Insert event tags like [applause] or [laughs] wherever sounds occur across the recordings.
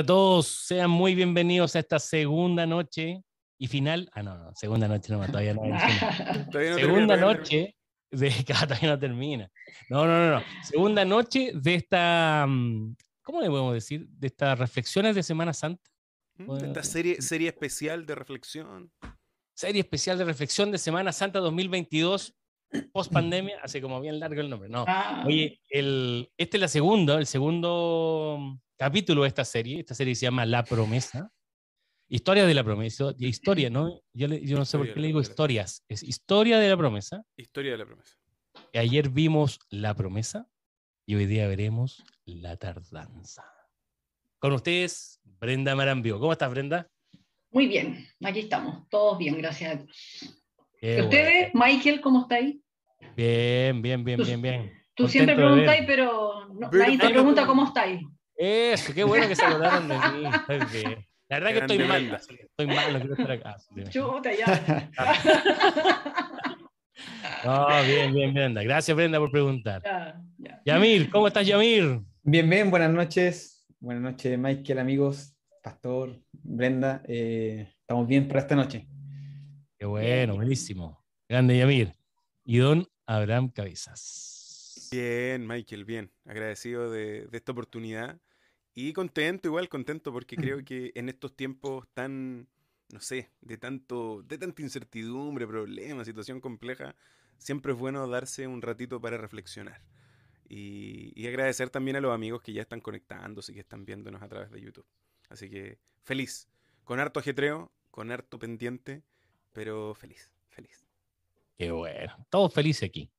Hola a todos, sean muy bienvenidos a esta segunda noche y final. Ah, no, no, segunda noche no, todavía no. [laughs] Todavía no segunda termina, noche de. [laughs] Ah, todavía no termina. No, no, no, no. Segunda noche de esta. mm, ¿Cómo le podemos decir? De estas reflexiones de Semana Santa. termina. ¿Mm? Esta serie, serie especial de reflexión. Serie especial de reflexión de Semana Santa 2022, post pandemia. Hace como bien largo el nombre. No. Ah, Oye, el, este es la segunda, el segundo capítulo de esta serie. Esta serie se llama La Promesa. Historia de la promesa. Historia, ¿no? Yo, le- yo no sé por qué le digo historias. Es Historia de la promesa. Historia de la promesa. Ayer vimos La promesa y hoy día veremos La tardanza. Con ustedes, Brenda Marambio. ¿Cómo estás, Brenda? muy bien, aquí estamos, todos bien, gracias a Dios. Qué ¿Y ustedes, Michael, cómo está ahí? Bien, bien, bien, Tú- bien, bien. Tú Contento siempre preguntáis, pero no- nadie te pregunta cómo estáis. Eso, qué bueno que se acordaron de mí. [laughs] Estoy bien. La verdad que estoy mal. Estoy mal, no quiero estar acá. Chuta, ya. [laughs] No, bien, bien, Brenda. Gracias, Brenda, por preguntar. ya, ya. Yamir, ¿cómo estás, Yamir? Bien, bien, buenas noches. Buenas noches, Michael, amigos, Pastor, Brenda. eh, estamos bien para esta noche. Qué bueno, buenísimo. Grande, Yamir. Y don Abraham Cabezas. Bien, Michael, bien. Agradecido de, de esta oportunidad. Y contento, igual contento, porque creo [laughs] que en estos tiempos tan, no sé, de tanto, de tanta incertidumbre, problemas, situación compleja, siempre es bueno darse un ratito para reflexionar. Y, y agradecer también a los amigos que ya están conectándose y que están viéndonos a través de YouTube. Así que feliz, con harto ajetreo, con harto pendiente, pero feliz, feliz. Qué bueno. Todos felices aquí.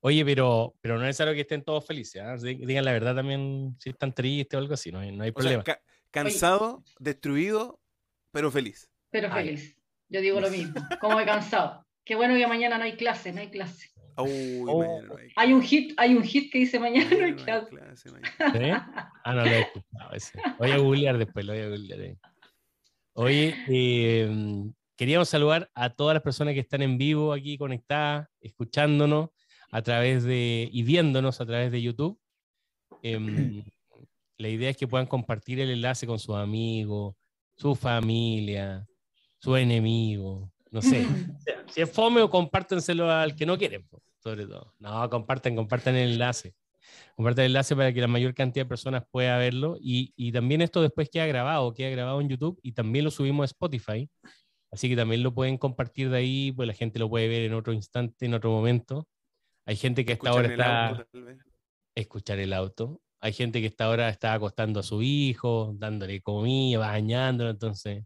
Oye, pero, pero no es necesario que estén todos felices. ¿ah? Dí- Digan la verdad también si están tristes o algo así. No hay, no hay O sea, problema. ca- cansado, destruido, pero feliz. Pero Ay. feliz. Yo digo lo mismo, como he cansado. Qué bueno que mañana no hay clase, no hay clase. Uy, Oh. mañana no hay- Hay un hit, hay un hit que dice mañana no hay mañana no hay clase. Ah, no lo he escuchado ese. Voy a googlear después, lo voy a googlear. ahí. Oye, eh, queríamos saludar a todas las personas que están en vivo aquí conectadas, escuchándonos a través de y viéndonos a través de YouTube. Em, [clears throat] la idea es que puedan compartir el enlace con sus amigos, su familia, su enemigo, no sé. [clears throat] Si es fome o compártenselo al que no quieren, sobre todo. No, compartan, compartan el enlace. Compartan el enlace para que la mayor cantidad de personas pueda verlo. Y, y también esto después queda grabado, queda grabado en YouTube y también lo subimos a Spotify. Así que también lo pueden compartir de ahí, pues la gente lo puede ver en otro instante, en otro momento. Hay gente que hasta ahora está auto, escuchar el auto. Hay gente que hasta ahora está acostando a su hijo, dándole comida, bañándolo, entonces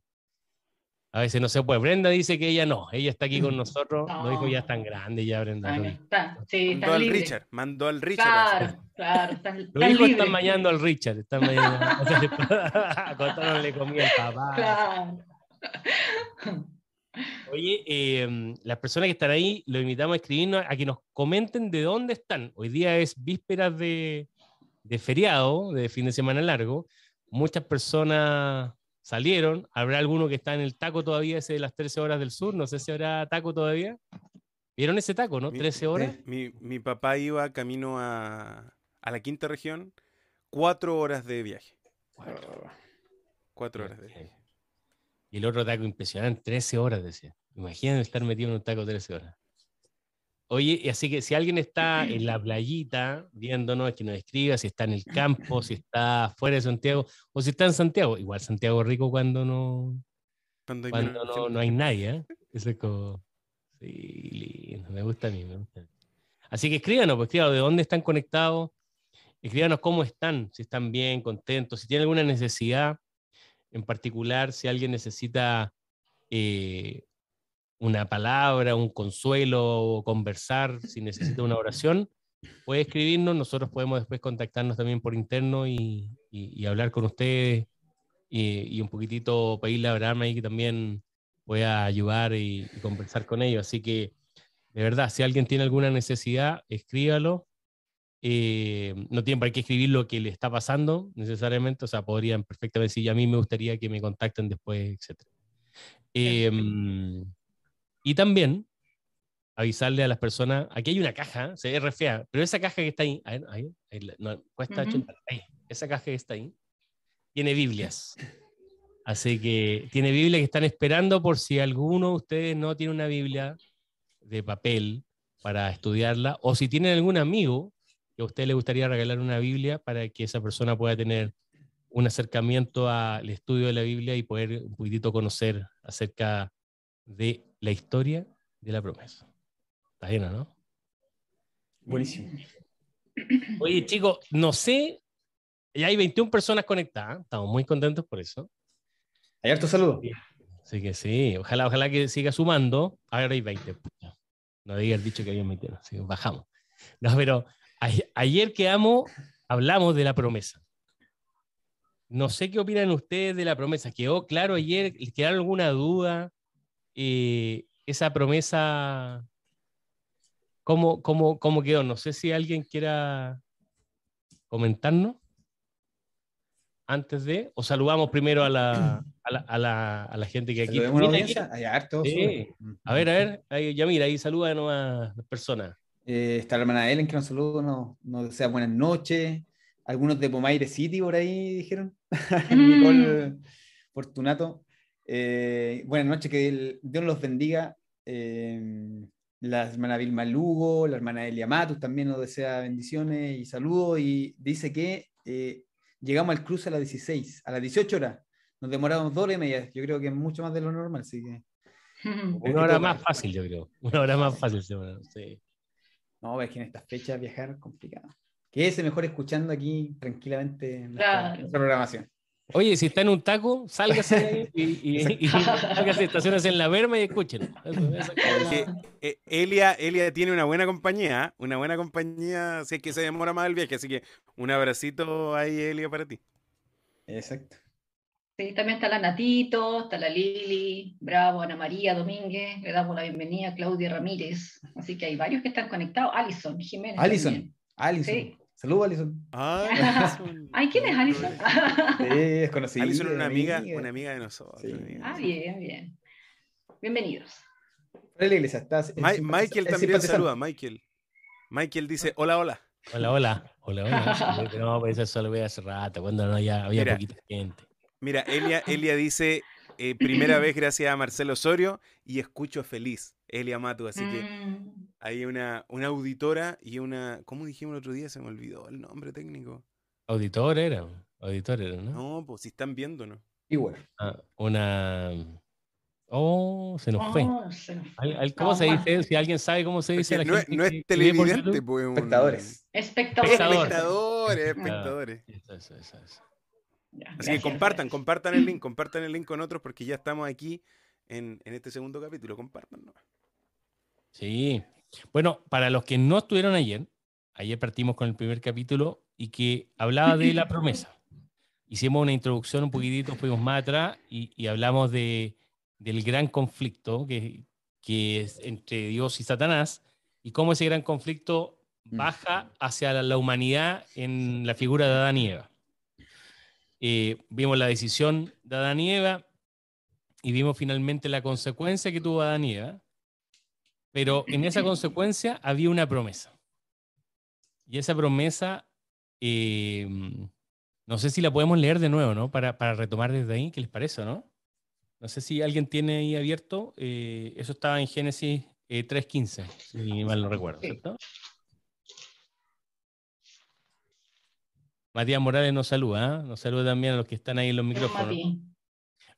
a veces no se puede. Brenda dice que ella no, ella está aquí con [laughs] nosotros. Los hijos ya están grandes, ya Brenda. Los, está, sí, Mandó al. Richard, mandó al Richard. Claro, claro, los hijos están bañando al Richard, están bañando, [laughs] [laughs] acostándole comida al papá. Claro. Oye, eh, las personas que están ahí, los invitamos a escribirnos a que nos comenten de dónde están. Hoy día es vísperas de, de feriado, de fin de semana largo. Muchas personas salieron. ¿Habrá alguno que está en el taco todavía, ese de las 13 horas del sur? No sé si habrá taco todavía. ¿Vieron ese taco, no? Mi- 13 horas. Mi, mi papá iba camino a, a la quinta región, cuatro horas de viaje. Cuatro horas de viaje. Y el otro taco impresionante, 13 horas, decía. Imagínense estar metido en un taco 13 horas. Oye, y así que si alguien está en la playita viéndonos, que nos escriba, si está en el campo, si está fuera de Santiago, o si está en Santiago. Igual Santiago es rico cuando no, Cuando hay cuando no, no hay nadie, ¿eh? Eso es como... Sí, lindo, me gusta a mí, me gusta a mí. Así que escríbanos, pues escríbanos de dónde están conectados, escríbanos cómo están, si están bien, contentos, si tienen alguna necesidad en particular, si alguien necesita eh, una palabra, un consuelo, conversar, si necesita una oración, puede escribirnos, nosotros podemos después contactarnos también por interno y, hablar con ustedes y, y un poquitito pedirle a Abraham ahí que también pueda ayudar y conversar con ellos. Así que, de verdad, si alguien tiene alguna necesidad, escríbalo. Eh, no tienen por qué escribir lo que le está pasando necesariamente, o sea, podrían perfectamente decir, a mí me gustaría que me contacten después, etc. Eh, y también avisarle a las personas, aquí hay una caja, se ve fea, pero esa caja que está ahí, ahí, ahí, ahí la- no, cuesta Ujú. 80, ahí, esa caja que está ahí, tiene Biblias. [laughs] Así que tiene Biblias que están esperando por si alguno de ustedes no tiene una Biblia de papel para estudiarla, o si tienen algún amigo que a usted le gustaría regalar una Biblia para que esa persona pueda tener un acercamiento al estudio de la Biblia y poder un poquitito conocer acerca de la historia de la promesa. Está lleno, ¿no? Buenísimo. Oye, chicos, no sé, ya hay 21 personas conectadas, estamos muy contentos por eso. Hay harto saludo. Así que sí, ojalá, ojalá que siga sumando. Ahora hay 20. pucha. No el dicho que había 21, así que bajamos. No, pero ayer quedamos, hablamos de la promesa. No sé qué opinan ustedes de la promesa. ¿Quedó claro ayer? ¿Les quedaron alguna duda? Eh, esa promesa, ¿cómo, cómo, ¿cómo quedó? No sé si alguien quiera comentarnos antes de, o saludamos primero a la, a la, a la, a la gente que aquí. Mira. Sí. sube. A ver, a ver, ahí, ya mira, ahí saluda a nuevas personas. Eh, está la hermana Ellen que nos saluda, nos, nos desea buenas noches. Algunos de Pomaire City por ahí dijeron. [laughs] Nicole Fortunato. Eh, buenas noches, que el- Dios los bendiga. Eh, la hermana Vilma Lugo, la hermana Elia Matus también nos desea bendiciones y saludos. Y dice que eh, llegamos al cruce a las 16, a las 18 horas. Nos demoramos dos horas y media. Yo creo que es mucho más de lo normal, así que. [laughs] Una hora más fácil, yo creo. Una hora más fácil, sí. No, es que en estas fechas viajar es complicado. Quédese mejor escuchando aquí tranquilamente nuestra, Claro. nuestra programación. Oye, si está en un taco, sálgase de ahí [laughs] y, y, y sálgase, estaciones en la verma y escuchen. Eso- eso- Que, eh, Elia, Elia tiene una buena compañía, una buena compañía, si es que se demora más el viaje, así que un abracito ahí, Elia, para ti. Exacto. Sí, también está la Natito, está la Lili, Bravo, Ana María Domínguez, le damos la bienvenida a Claudia Ramírez. Así que hay varios que están conectados. Alison Jiménez. Alison. también. Alison. Sí. Saludos, Alison. Ay, [laughs] Alison. Ay, ¿quién es Alison? Sí, es conocida. Alison es una amiga, amiga. una amiga de nosotros. Sí. una amiga. ah, bien, bien. Bienvenidos. Fuera de la iglesia, está- es Mi- simpatiza- Michael también saluda, Michael. Michael dice, hola, hola. Hola, hola. Hola, hola. [laughs] No, pues eso lo veía hace rato, cuando no había, había Mira. poquita gente. Mira, Elia, [laughs] Elia dice, eh, primera vez gracias a Marcelo Osorio y escucho feliz, Elia Matu, así que Mm, hay una, una auditora y una, ¿cómo dijimos el otro día? Se me olvidó el nombre técnico. Auditor era, auditor era, ¿no? No, pues si están viendo, ¿no? Igual. Ah, una. Oh, se nos fue. oh, se nos fue. Al- al- ¿Cómo No, se dice? Si alguien sabe cómo se dice. La no, es, gente no es televidente, pues. Espectadores. Espectadores. Espectador. Espectadores, espectadores. Eso, eso, eso, eso. Ya, Así que compartan, gracias. compartan el link, [clears throat] compartan el link con otros porque ya estamos aquí en, en este segundo capítulo. Compartan. ¿no? Sí. Bueno, para los que no estuvieron ayer, ayer partimos con el primer capítulo y que hablaba de la promesa. [clears throat] Hicimos una introducción un poquitito, fuimos más atrás y, y hablamos de, del gran conflicto que, que es entre Dios y Satanás y cómo ese gran conflicto baja hacia la, la humanidad en la figura de Adán y Eva. Eh, vimos la decisión de Adán y Eva y vimos finalmente la consecuencia que tuvo Adán y Eva, pero en esa [clears throat] consecuencia había una promesa. Y esa promesa, eh, no sé si la podemos leer de nuevo, ¿no? Para, para retomar desde ahí, ¿qué les parece, no? No sé si alguien tiene ahí abierto, eh, eso estaba en Génesis eh, 3.15, si mal no recuerdo, Sí. Matías Morales nos saluda, ¿ah? nos saluda también a los que están ahí en los micrófonos.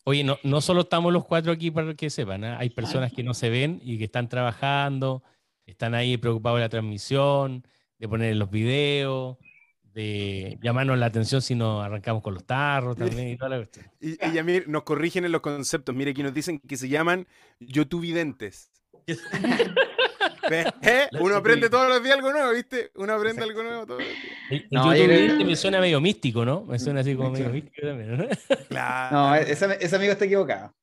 Oye, no, no solo estamos los cuatro aquí para que sepan, ¿ah? hay personas que no se ven y que están trabajando, están ahí preocupados de la transmisión, de poner los videos, de llamarnos la atención si nos arrancamos con los tarros también y toda la cuestión. [laughs] Y, y ya mir- nos corrigen en los conceptos. Mire, aquí nos dicen que se llaman youtubidentes. [laughs] ¿Eh? [laughs] Uno aprende todos los días algo nuevo, ¿viste? Uno aprende algo nuevo todos los días. El, el No, YouTube yo este me suena medio místico, ¿no? Me suena así como medio místico también, ¿no? Claro. [laughs] No, ese, ese amigo está equivocado.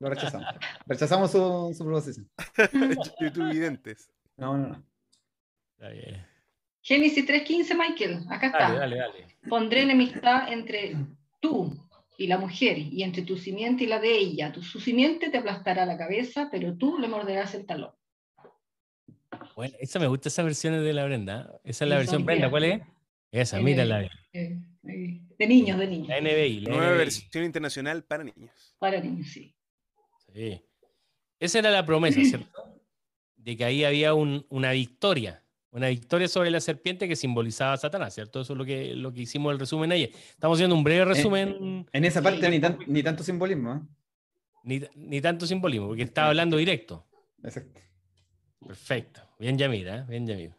Lo rechazamos. Rechazamos su, su proposición. [laughs] youtubidentes. No, no, no. Está bien. Génesis 3.15, Michael. Acá está. Dale, dale, dale. Pondré enemistad entre tú y la mujer, y entre tu simiente y la de ella. Tu, su simiente te aplastará la cabeza, pero tú le morderás el talón. Bueno, esa me gusta esa versión de la Brenda. ¿eh? Esa es la versión Brenda. ¿cuál es? Esa, Eh, mírala. Eh, ahí. De niños, de niños. La NBI. la Nueva NBI. versión internacional para niños. Para niños, sí. Sí. Esa era la promesa, ¿cierto? De que ahí había un- una victoria. Una victoria sobre la serpiente que simbolizaba a Satanás, ¿cierto? Eso es lo que, lo que hicimos el resumen ayer. Estamos haciendo un breve resumen, En esa parte Sí. ni, tan- ni tanto simbolismo. ¿eh? ni, ni tanto simbolismo, porque estaba hablando directo. Exacto. Perfecto. Bien, Yamira, ¿eh? bien, Yamira.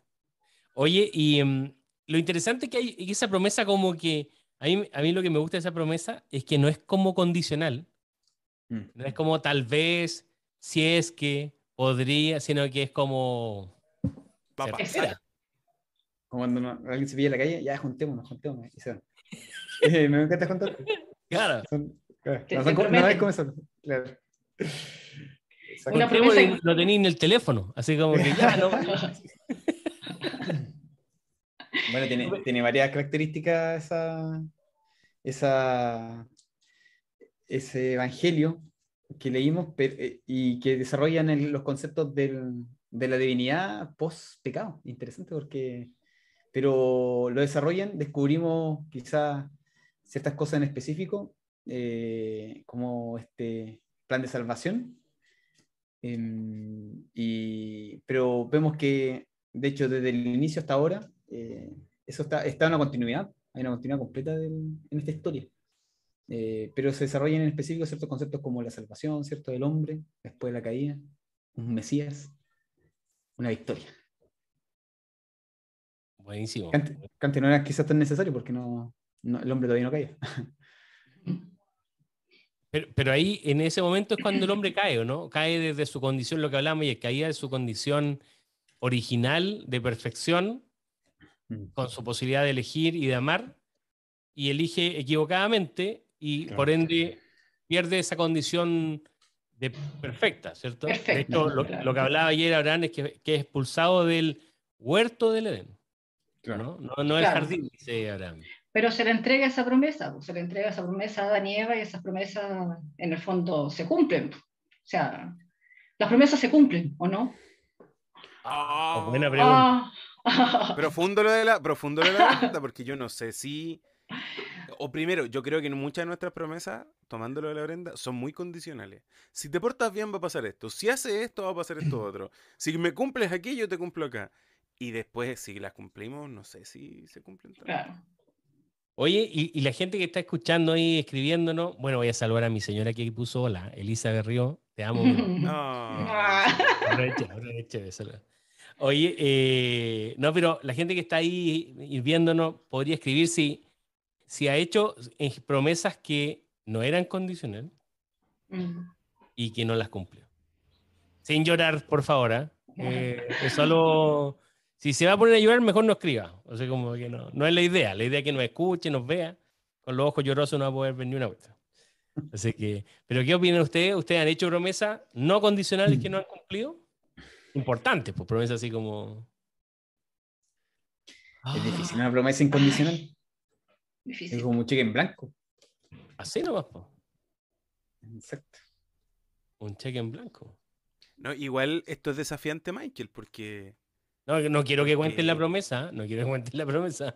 Oye, y mm, lo interesante es que hay que esa promesa como que, a mí, a mí lo que me gusta de esa promesa es que no es como condicional, Mm. no es como tal vez, si es que, podría, sino que es como... Va a pasar. Como cuando uno- alguien se pilla en la calle, ya juntémonos, juntémonos. Y se van. [laughs] Eh, me encanta juntar. Claro. Son, claro, no, son no es como eso. Claro. Una promesa- y no tenéis en el teléfono, así como que ya, no. [laughs] Bueno, tiene, tiene varias características esa, esa, ese evangelio que leímos eh, y que desarrollan el- los conceptos del- de la divinidad post-pecado. Interesante porque, pero lo desarrollan, descubrimos quizás ciertas cosas en específico, eh, como este plan de salvación. Em, y, pero vemos que, de hecho, desde el inicio hasta ahora, eh, eso está, está en una continuidad, hay una continuidad completa del- en esta historia. Eh, pero se desarrollan en específico ciertos conceptos como la salvación, ¿cierto? Del hombre, después de la caída, un Mesías, una victoria. Buenísimo. Antes no era quizás tan necesario porque no, no- el hombre todavía no caía. [laughs] Pero, pero ahí, en ese momento es cuando el hombre cae, ¿o no? Cae desde su condición, lo que hablamos, y caía de su condición original de perfección, Mm. con su posibilidad de elegir y de amar, y elige equivocadamente, y Claro. por ende pierde esa condición de perfecta, ¿cierto? de Perfecta, hecho, lo, claro. lo que hablaba ayer Abraham es que, que es expulsado del huerto del Edén, ¿no? No, no del Claro. jardín, dice Abraham. Pero se le entrega esa promesa, pues, se le entrega esa promesa a Adán y esas promesas en el fondo se cumplen. O sea, las promesas se cumplen, ¿o no? Oh, buena pregunta. Ah. [laughs] Profundo lo de la, profundo lo de la pregunta, porque yo no sé si. O primero, yo creo que muchas de nuestras promesas, tomándolo de la Brenda, son muy condicionales. Si te portas bien, va a pasar esto. Si haces esto, va a pasar esto otro. Si me cumples aquí, yo te cumplo acá. Y después, si las cumplimos, no sé si se cumplen todas. Claro. Oye, y, y la gente que está escuchando ahí, escribiéndonos, bueno, voy a saludar a mi señora que puso hola, Elisa Berrió, te amo. [laughs] No. Aproveche, aproveche de saludar. Oye, eh, no, pero la gente que está ahí y viéndonos podría escribir si, si ha hecho promesas que no eran condicionales Mm. y que no las cumplió. Sin llorar, por favor. ¿ah? Eh, es solo. Si se va a poner a llorar, mejor no escriba. O sea, como que no, no es la idea. La idea es que nos escuche, nos vea. Con los ojos llorosos no va a poder ver ni una vuelta. Así que, ¿pero qué opinan ustedes? ¿Ustedes han hecho promesas no condicionales que no han cumplido? Importantes, pues promesas así como. Es difícil una promesa incondicional. Es como un cheque en blanco. Así nomás, pues. Exacto. Un cheque en blanco. No, igual esto es desafiante, Michael, porque. No, no quiero que cuenten la promesa. No quiero que cuenten la promesa.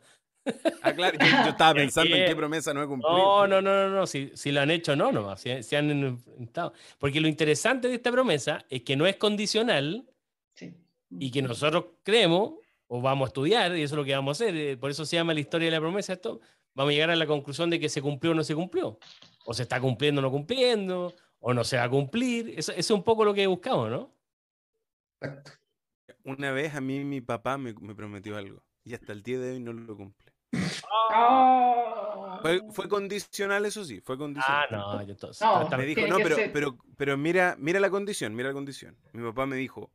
Ah, claro, yo, yo estaba [laughs] Es pensando en qué promesa no he cumplido. No, no, no, no, no. Si, si lo han hecho, no, no. Si, si han enfrentado. Porque lo interesante de esta promesa es que no es condicional Sí. y que nosotros creemos o vamos a estudiar, y eso es lo que vamos a hacer. eh, Por eso se llama la historia de la promesa. Esto vamos a llegar a la conclusión de que se cumplió o no se cumplió. O se está cumpliendo o no cumpliendo, o no se va a cumplir. Eso, eso es un poco lo que buscamos, ¿no? Exacto. Una vez a mí mi papá me, me prometió algo y hasta el día de hoy no lo cumple. Ah. Fue, fue condicional, eso sí, fue Ah, condicional. no, yo entonces. No, Me dijo, no, pero, pero, pero mira, mira la condición, mira la condición. Mi papá me dijo,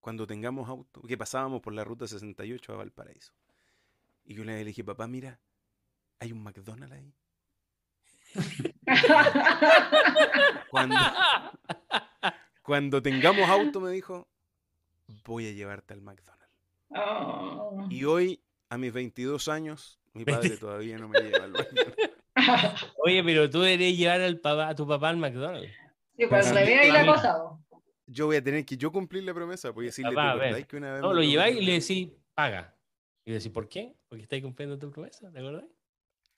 cuando tengamos auto, que pasábamos por la ruta 68 a Valparaíso. Y yo le dije, papá, mira, hay un McDonald's ahí. [laughs] Cuando, cuando tengamos auto, me dijo, voy a llevarte al McDonald's. Ah. Y hoy, a mis 22 años, mi padre todavía no me lleva al McDonald's. [laughs] Oye, pero tú deberías llevar al papá, a tu papá al McDonald's. Sí, pues, le ve ahí la cosa. Yo voy a tener que yo cumplir la promesa, voy a decirle, ¿te Papá, a que una vez No, lo lleváis y prometiste?" le decís, paga. Y le decís, ¿por qué? Porque estáis cumpliendo tu promesa, ¿te acordás?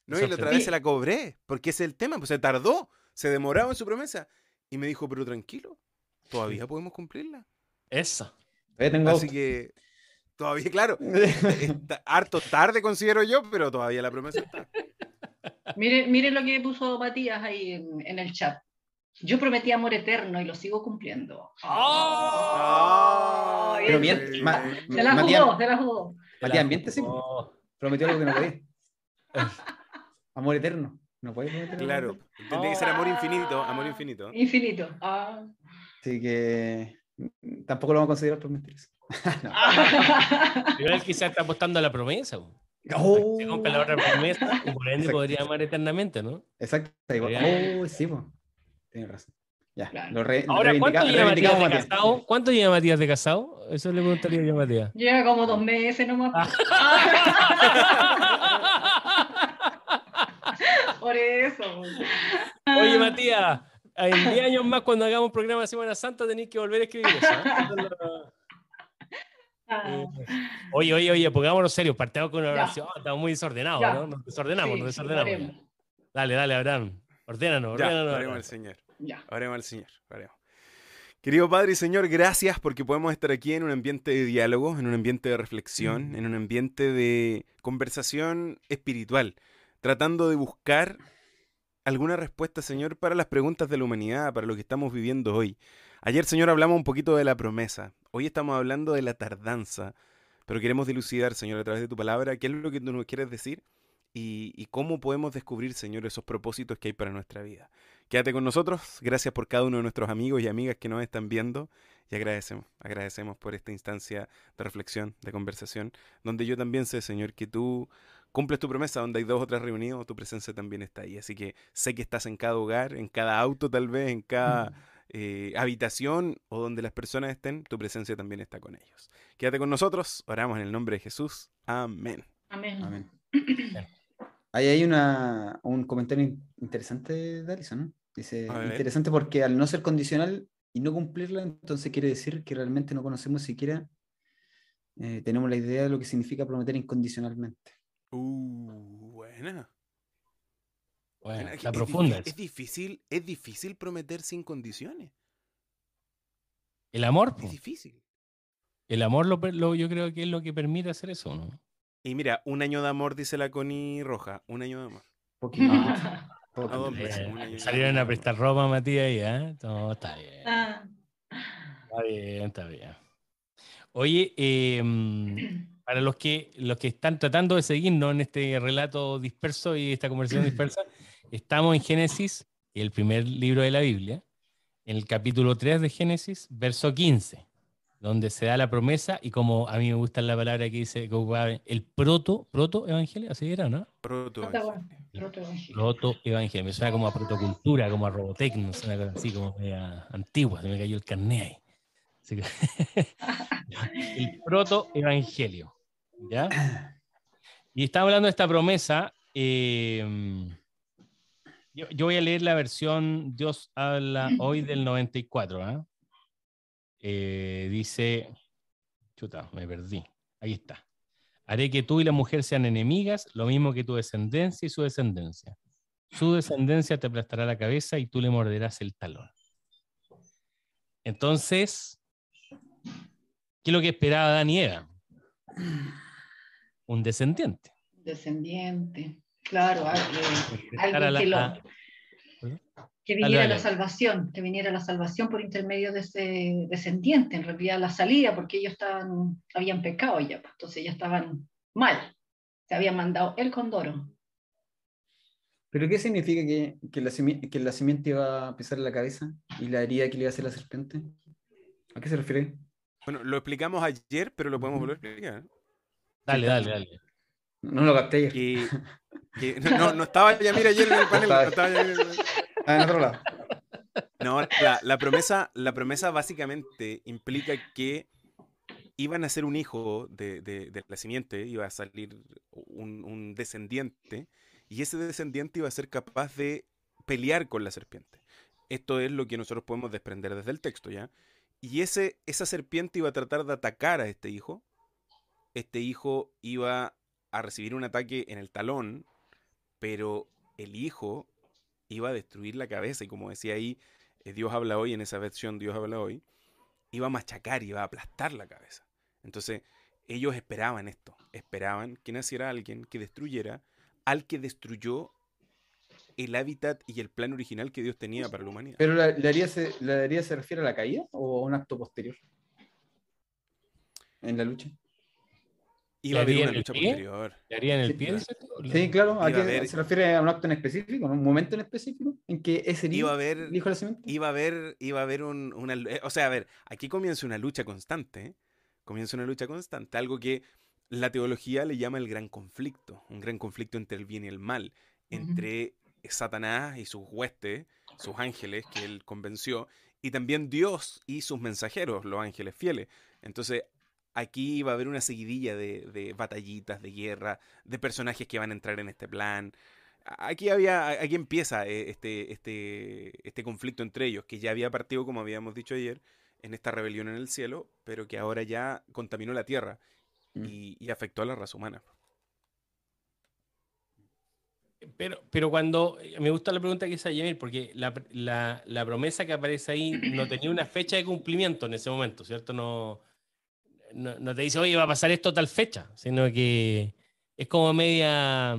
No, y la otra vez se la cobré, porque ese es el tema, pues se tardó, se demoraba en su promesa. Y me dijo, pero tranquilo, todavía podemos cumplirla. Así que todavía, claro, [laughs] harto tarde considero yo, pero todavía la promesa está. Miren, miren lo que puso Matías ahí en, el chat. Yo prometí amor eterno y lo sigo cumpliendo. ¡Oh! se la jugó, se la jugó. Matías, miente, sí. Prometió algo que no podía. [laughs] amor eterno. No puede prometer Claro, tendría que ser amor infinito, amor infinito. Infinito. Ah. Así que tampoco lo vamos a considerar por mentiras. [laughs] [laughs] Pero él quizás está apostando a la promesa. Oh. Se cumple la otra promesa y por ende podría amar eternamente, ¿no? Exacto. Oh, sí, pues. Tienes razón. Ya, lo re, Ahora, ¿cuánto lleva Matías de casado? ¿Cuánto lleva Matías de casado? Eso le preguntaría yo a Matías. Lleva como dos meses nomás. [laughs] Por eso. Oye, Matías, en 10 años más, cuando hagamos un programa de Semana Santa, tenéis que volver a escribir eso. [laughs] ¿eh? Ah. Oye, oye, oye, pongámonos serios, partamos con una oración. Estamos muy desordenados, ¿no? Nos desordenamos, nos desordenamos. dale, dale, Abraham. Ordénanos, ordénanos. oremos al Señor. Oremos al Señor. Querido Padre y Señor, gracias porque podemos estar aquí en un ambiente de diálogo, en un ambiente de reflexión, mm. en un ambiente de conversación espiritual, tratando de buscar alguna respuesta, Señor, para las preguntas de la humanidad, para lo que estamos viviendo hoy. Ayer, Señor, hablamos un poquito de la promesa. Hoy estamos hablando de la tardanza. Pero queremos dilucidar, Señor, a través de tu palabra, qué es lo que tú nos quieres decir y, cómo podemos descubrir, Señor, esos propósitos que hay para nuestra vida. Quédate con nosotros. Gracias por cada uno de nuestros amigos y amigas que nos están viendo. Y agradecemos, agradecemos por esta instancia de reflexión, de conversación, donde yo también sé, Señor, que tú cumples tu promesa, donde hay dos o tres reunidos, tu presencia también está ahí. Así que sé que estás en cada hogar, en cada auto tal vez, en cada... Eh, habitación o donde las personas estén, tu presencia también está con ellos. Quédate con nosotros, oramos en el nombre de Jesús. Amén. Amén. [clears throat] Ahí hay una, un comentario interesante de Alison, ¿no? Dice, interesante porque al no ser condicional y no cumplirla, entonces quiere decir que realmente no conocemos siquiera, eh, tenemos la idea de lo que significa prometer incondicionalmente. Uh, buena la profunda. Es, difícil, es difícil prometer sin condiciones. El amor. Es difícil. El amor lo, yo creo que es lo que permite hacer eso, ¿no? Y mira, un año de amor, dice la Connie Roja. Un año de amor. [laughs] salieron a prestar ropa, Matías, y ¿eh? Todo está bien. Ah. Está bien, está bien. Oye, eh, [clears throat] para los que, los que están tratando de seguirnos en este relato disperso y esta conversación [clears throat] dispersa, estamos en Génesis, el primer libro de la Biblia, en el capítulo 3 de Génesis, verso 15, donde se da la promesa y como a mí me gusta la palabra que dice el proto, proto evangelio, así era, ¿no? Proto evangelio. Proto evangelio. Me suena como a protocultura, como a robotecno, una cosa así como antigua, se me cayó el carné ahí. [laughs] el proto evangelio. ¿Ya? Y está hablando de esta promesa. Eh, yo, voy a leer la versión Dios habla hoy del 94. ¿ah? Eh, dice, chuta, me perdí. Ahí está. Haré que tú y la mujer sean enemigas, lo mismo que tu descendencia y su descendencia. Su descendencia te aplastará la cabeza y tú le morderás el talón. Entonces, ¿qué es lo que esperaba Dan y Eva? Un descendiente. Descendiente, claro, [laughs] alguien que, viniera la salvación, que viniera la salvación por intermedio de ese descendiente, en realidad la salida, porque ellos estaban, habían pecado ya, pues, entonces ya estaban mal, se habían mandado el condoro. ¿Pero qué significa que, que, la, que la simiente iba a pisar la cabeza y la herida que le iba a hacer la serpiente? ¿A qué se refiere? Bueno, lo explicamos ayer, pero lo podemos volver a explicar. Dale, dale, dale. No lo capté [laughs] no, no, estaba Yamir ayer en el panel. No, estaba en Ah, en otro lado. No, la, promesa, la promesa básicamente implica que iban a ser un hijo de, la simiente, iba a salir un, un, descendiente, y ese descendiente iba a ser capaz de pelear con la serpiente. Esto es lo que nosotros podemos desprender desde el texto, ¿ya? Y ese, esa serpiente iba a tratar de atacar a este hijo, este hijo iba a recibir un ataque en el talón, pero el hijo iba a destruir la cabeza y como decía ahí, eh, Dios habla hoy, en esa versión Dios habla hoy, iba a machacar, iba a aplastar la cabeza. Entonces, ellos esperaban esto, esperaban que naciera alguien que destruyera al que destruyó el hábitat y el plan original que Dios tenía para la humanidad. ¿Pero la, herida se, se refiere a la caída o a un acto posterior? En la lucha. Iba a haber una lucha posterior. ¿Le haría en el pie? Sí, claro. ¿A ¿Se refiere a un acto en específico? ¿Un momento en específico? ¿En que ese iba a haber, Iba a haber, iba a haber un, una... Eh, o sea, a ver, aquí comienza una lucha constante. ¿eh? Comienza una lucha constante. Algo que la teología le llama el gran conflicto. Un gran conflicto entre el bien y el mal. Entre Satanás y sus huestes, sus ángeles que él convenció. Y también Dios y sus mensajeros, los ángeles fieles. Entonces, aquí va a haber una seguidilla de, batallitas, de guerra, de personajes que van a entrar en este plan. Aquí había, aquí empieza eh, este, este, este conflicto entre ellos, que ya había partido, como habíamos dicho ayer, en esta rebelión en el cielo, pero que ahora ya contaminó la tierra mm. y, afectó a la raza humana. Pero, pero cuando, me gusta la pregunta que hizo Yemir, porque la, la, promesa que aparece ahí no tenía una fecha de cumplimiento en ese momento, ¿cierto? No, no, te dice, oye, va a pasar esto tal fecha, sino que es como media.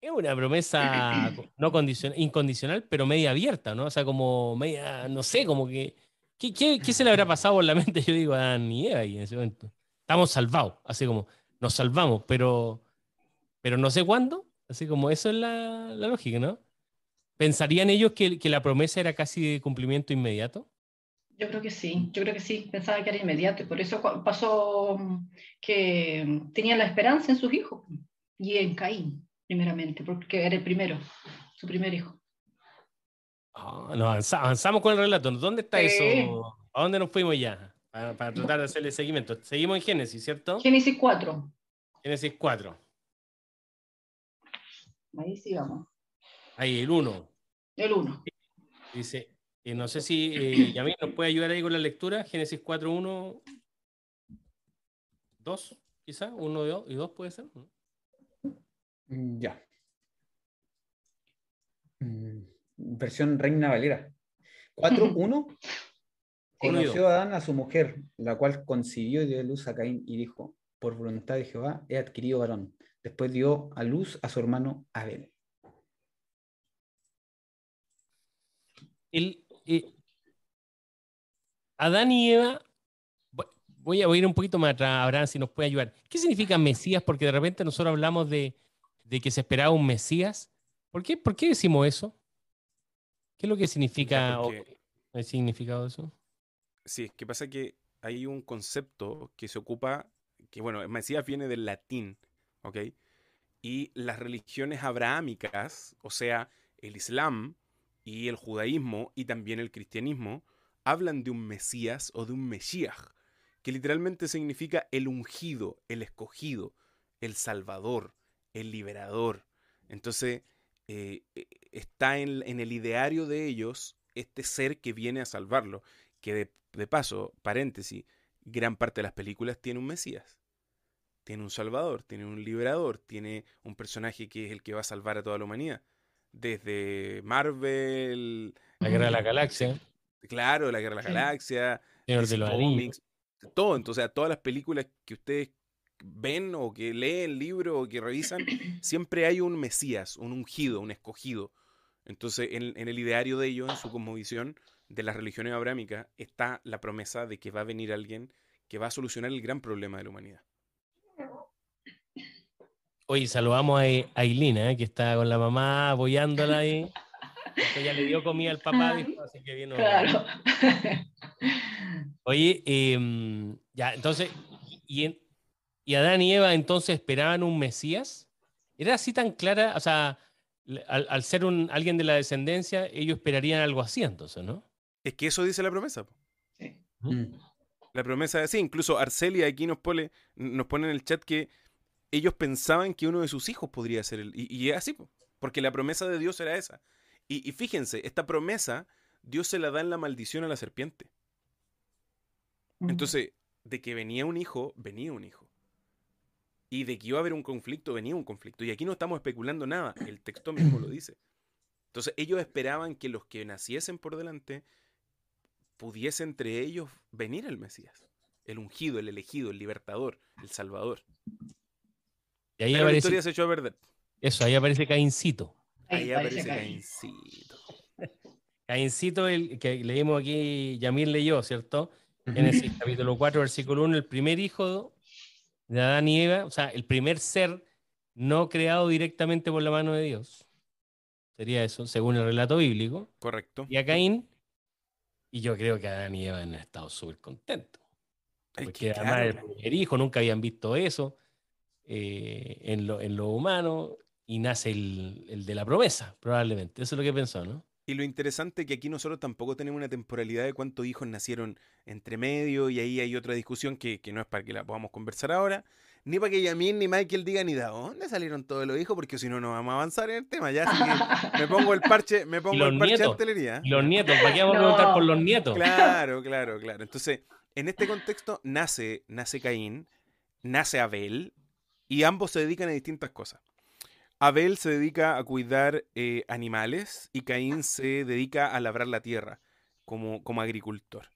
Es una promesa no incondicional, pero media abierta, ¿no? O sea, como media, no sé, como que. ¿Qué, qué, se le habrá pasado por la mente, [laughs] yo digo, a ni Eva ahí en ese momento? Estamos salvados, así como, nos salvamos, pero, pero no sé cuándo. Así como, eso es la, la lógica, ¿no? ¿Pensarían ellos que, que la promesa era casi de cumplimiento inmediato? Yo creo que sí, yo creo que sí, pensaba que era inmediato y por eso pasó que tenían la esperanza en sus hijos y en Caín, primeramente, porque era el primero, su primer hijo. Ah, no, avanzamos con el relato. ¿Dónde está eso? ¿A dónde nos fuimos ya? Para, tratar de hacerle seguimiento. Seguimos en Génesis, ¿cierto? Génesis 4. Génesis 4. Ahí sí vamos. Ahí, el 1. El 1. Dice, y no sé si eh, Yamil nos puede ayudar ahí con la lectura. Génesis 4, 1, 2, quizá. 1 y 2 puede ser. Mm, ya. Mm, versión Reina Valera. 4, 1. [laughs] Conoció a Adán a su mujer, la cual concibió y dio luz a Caín y dijo, por voluntad de Jehová he adquirido varón. Después dio a luz a su hermano Abel. El, eh, Adán y Eva, voy a, ir un poquito más atrás, Abraham, si nos puede ayudar. ¿Qué significa Mesías? Porque de repente nosotros hablamos de, que se esperaba un Mesías. ¿Por qué, ¿Por qué decimos eso? ¿Qué es lo que significa el significado de eso? Sí, que pasa que hay un concepto que se ocupa, que bueno, Mesías viene del latín, ¿ok? Y las religiones abrahámicas, o sea, el Islam, y el judaísmo y también el cristianismo hablan de un Mesías o de un Mesías, que literalmente significa el ungido, el escogido, el salvador, el liberador. Entonces, eh, eh, está en, el ideario de ellos este ser que viene a salvarlo, que de paso, paréntesis, gran parte de las películas tiene un Mesías tiene un salvador, tiene un liberador, tiene un personaje que es el que va a salvar a toda la humanidad desde Marvel. La Guerra de la Galaxia. Claro, la Guerra de la Galaxia. de los todo. Entonces, todas las películas que ustedes ven o que leen libro o que revisan, [clears throat] siempre hay un Mesías, un ungido, un escogido. Entonces, en, en el ideario de ellos, en su cosmovisión de las religiones abrámicas, está la promesa de que va a venir alguien que va a solucionar el gran problema de la humanidad. Oye, saludamos a Ailina, ¿eh? que está con la mamá apoyándola ahí. Ella le dio comida al papá, así que vino. Claro. [laughs] Oye, em, ya, entonces, y, y Adán y Eva entonces esperaban un Mesías. ¿Era así tan clara? O sea, al, ser un, alguien de la descendencia, ellos esperarían algo así entonces, ¿no? Es que eso dice la promesa. Sí. Mm. La promesa, sí, incluso Arcelia aquí nos pone, nos pone en el chat que ellos pensaban que uno de sus hijos podría ser él. Y, es así, porque la promesa de Dios era esa. Y, fíjense, esta promesa Dios se la da en la maldición a la serpiente. Entonces, de que venía un hijo, venía un hijo. Y de que iba a haber un conflicto, venía un conflicto. Y aquí no estamos especulando nada, el texto mismo lo dice. Entonces ellos esperaban que los que naciesen por delante pudiese entre ellos venir el Mesías, el ungido, el elegido, el libertador, el salvador. Y ahí la historia se echó a perder. Eso, ahí aparece Caincito. Ahí, aparece Caincito. Caincito, el que leímos aquí, Yamil leyó, ¿cierto? Génesis capítulo 4, versículo 1, el primer hijo de Adán y Eva, o sea, el primer ser no creado directamente por la mano de Dios. Sería eso, según el relato bíblico. Correcto. Y a Caín, y yo creo que Adán y Eva han estado súper contentos. Porque además el primer hijo, nunca habían visto eso eh, en, lo, en, lo, humano, y nace el, el, de la promesa, probablemente. Eso es lo que pensó, ¿no? Y lo interesante es que aquí nosotros tampoco tenemos una temporalidad de cuántos hijos nacieron entre medio, y ahí hay otra discusión que, que no es para que la podamos conversar ahora, ni para que Yamin ni Michael digan ni de dónde salieron todos los hijos, porque si no, no vamos a avanzar en el tema. Ya [laughs] me pongo el parche, me pongo el parche nietos, de artillería. los nietos, ¿para qué vamos a [laughs] preguntar por los nietos? Claro, claro, claro. Entonces, en este contexto nace, nace Caín, nace Abel, y ambos se dedican a distintas cosas. Abel se dedica a cuidar eh, animales y Caín se dedica a labrar la tierra como, como agricultor.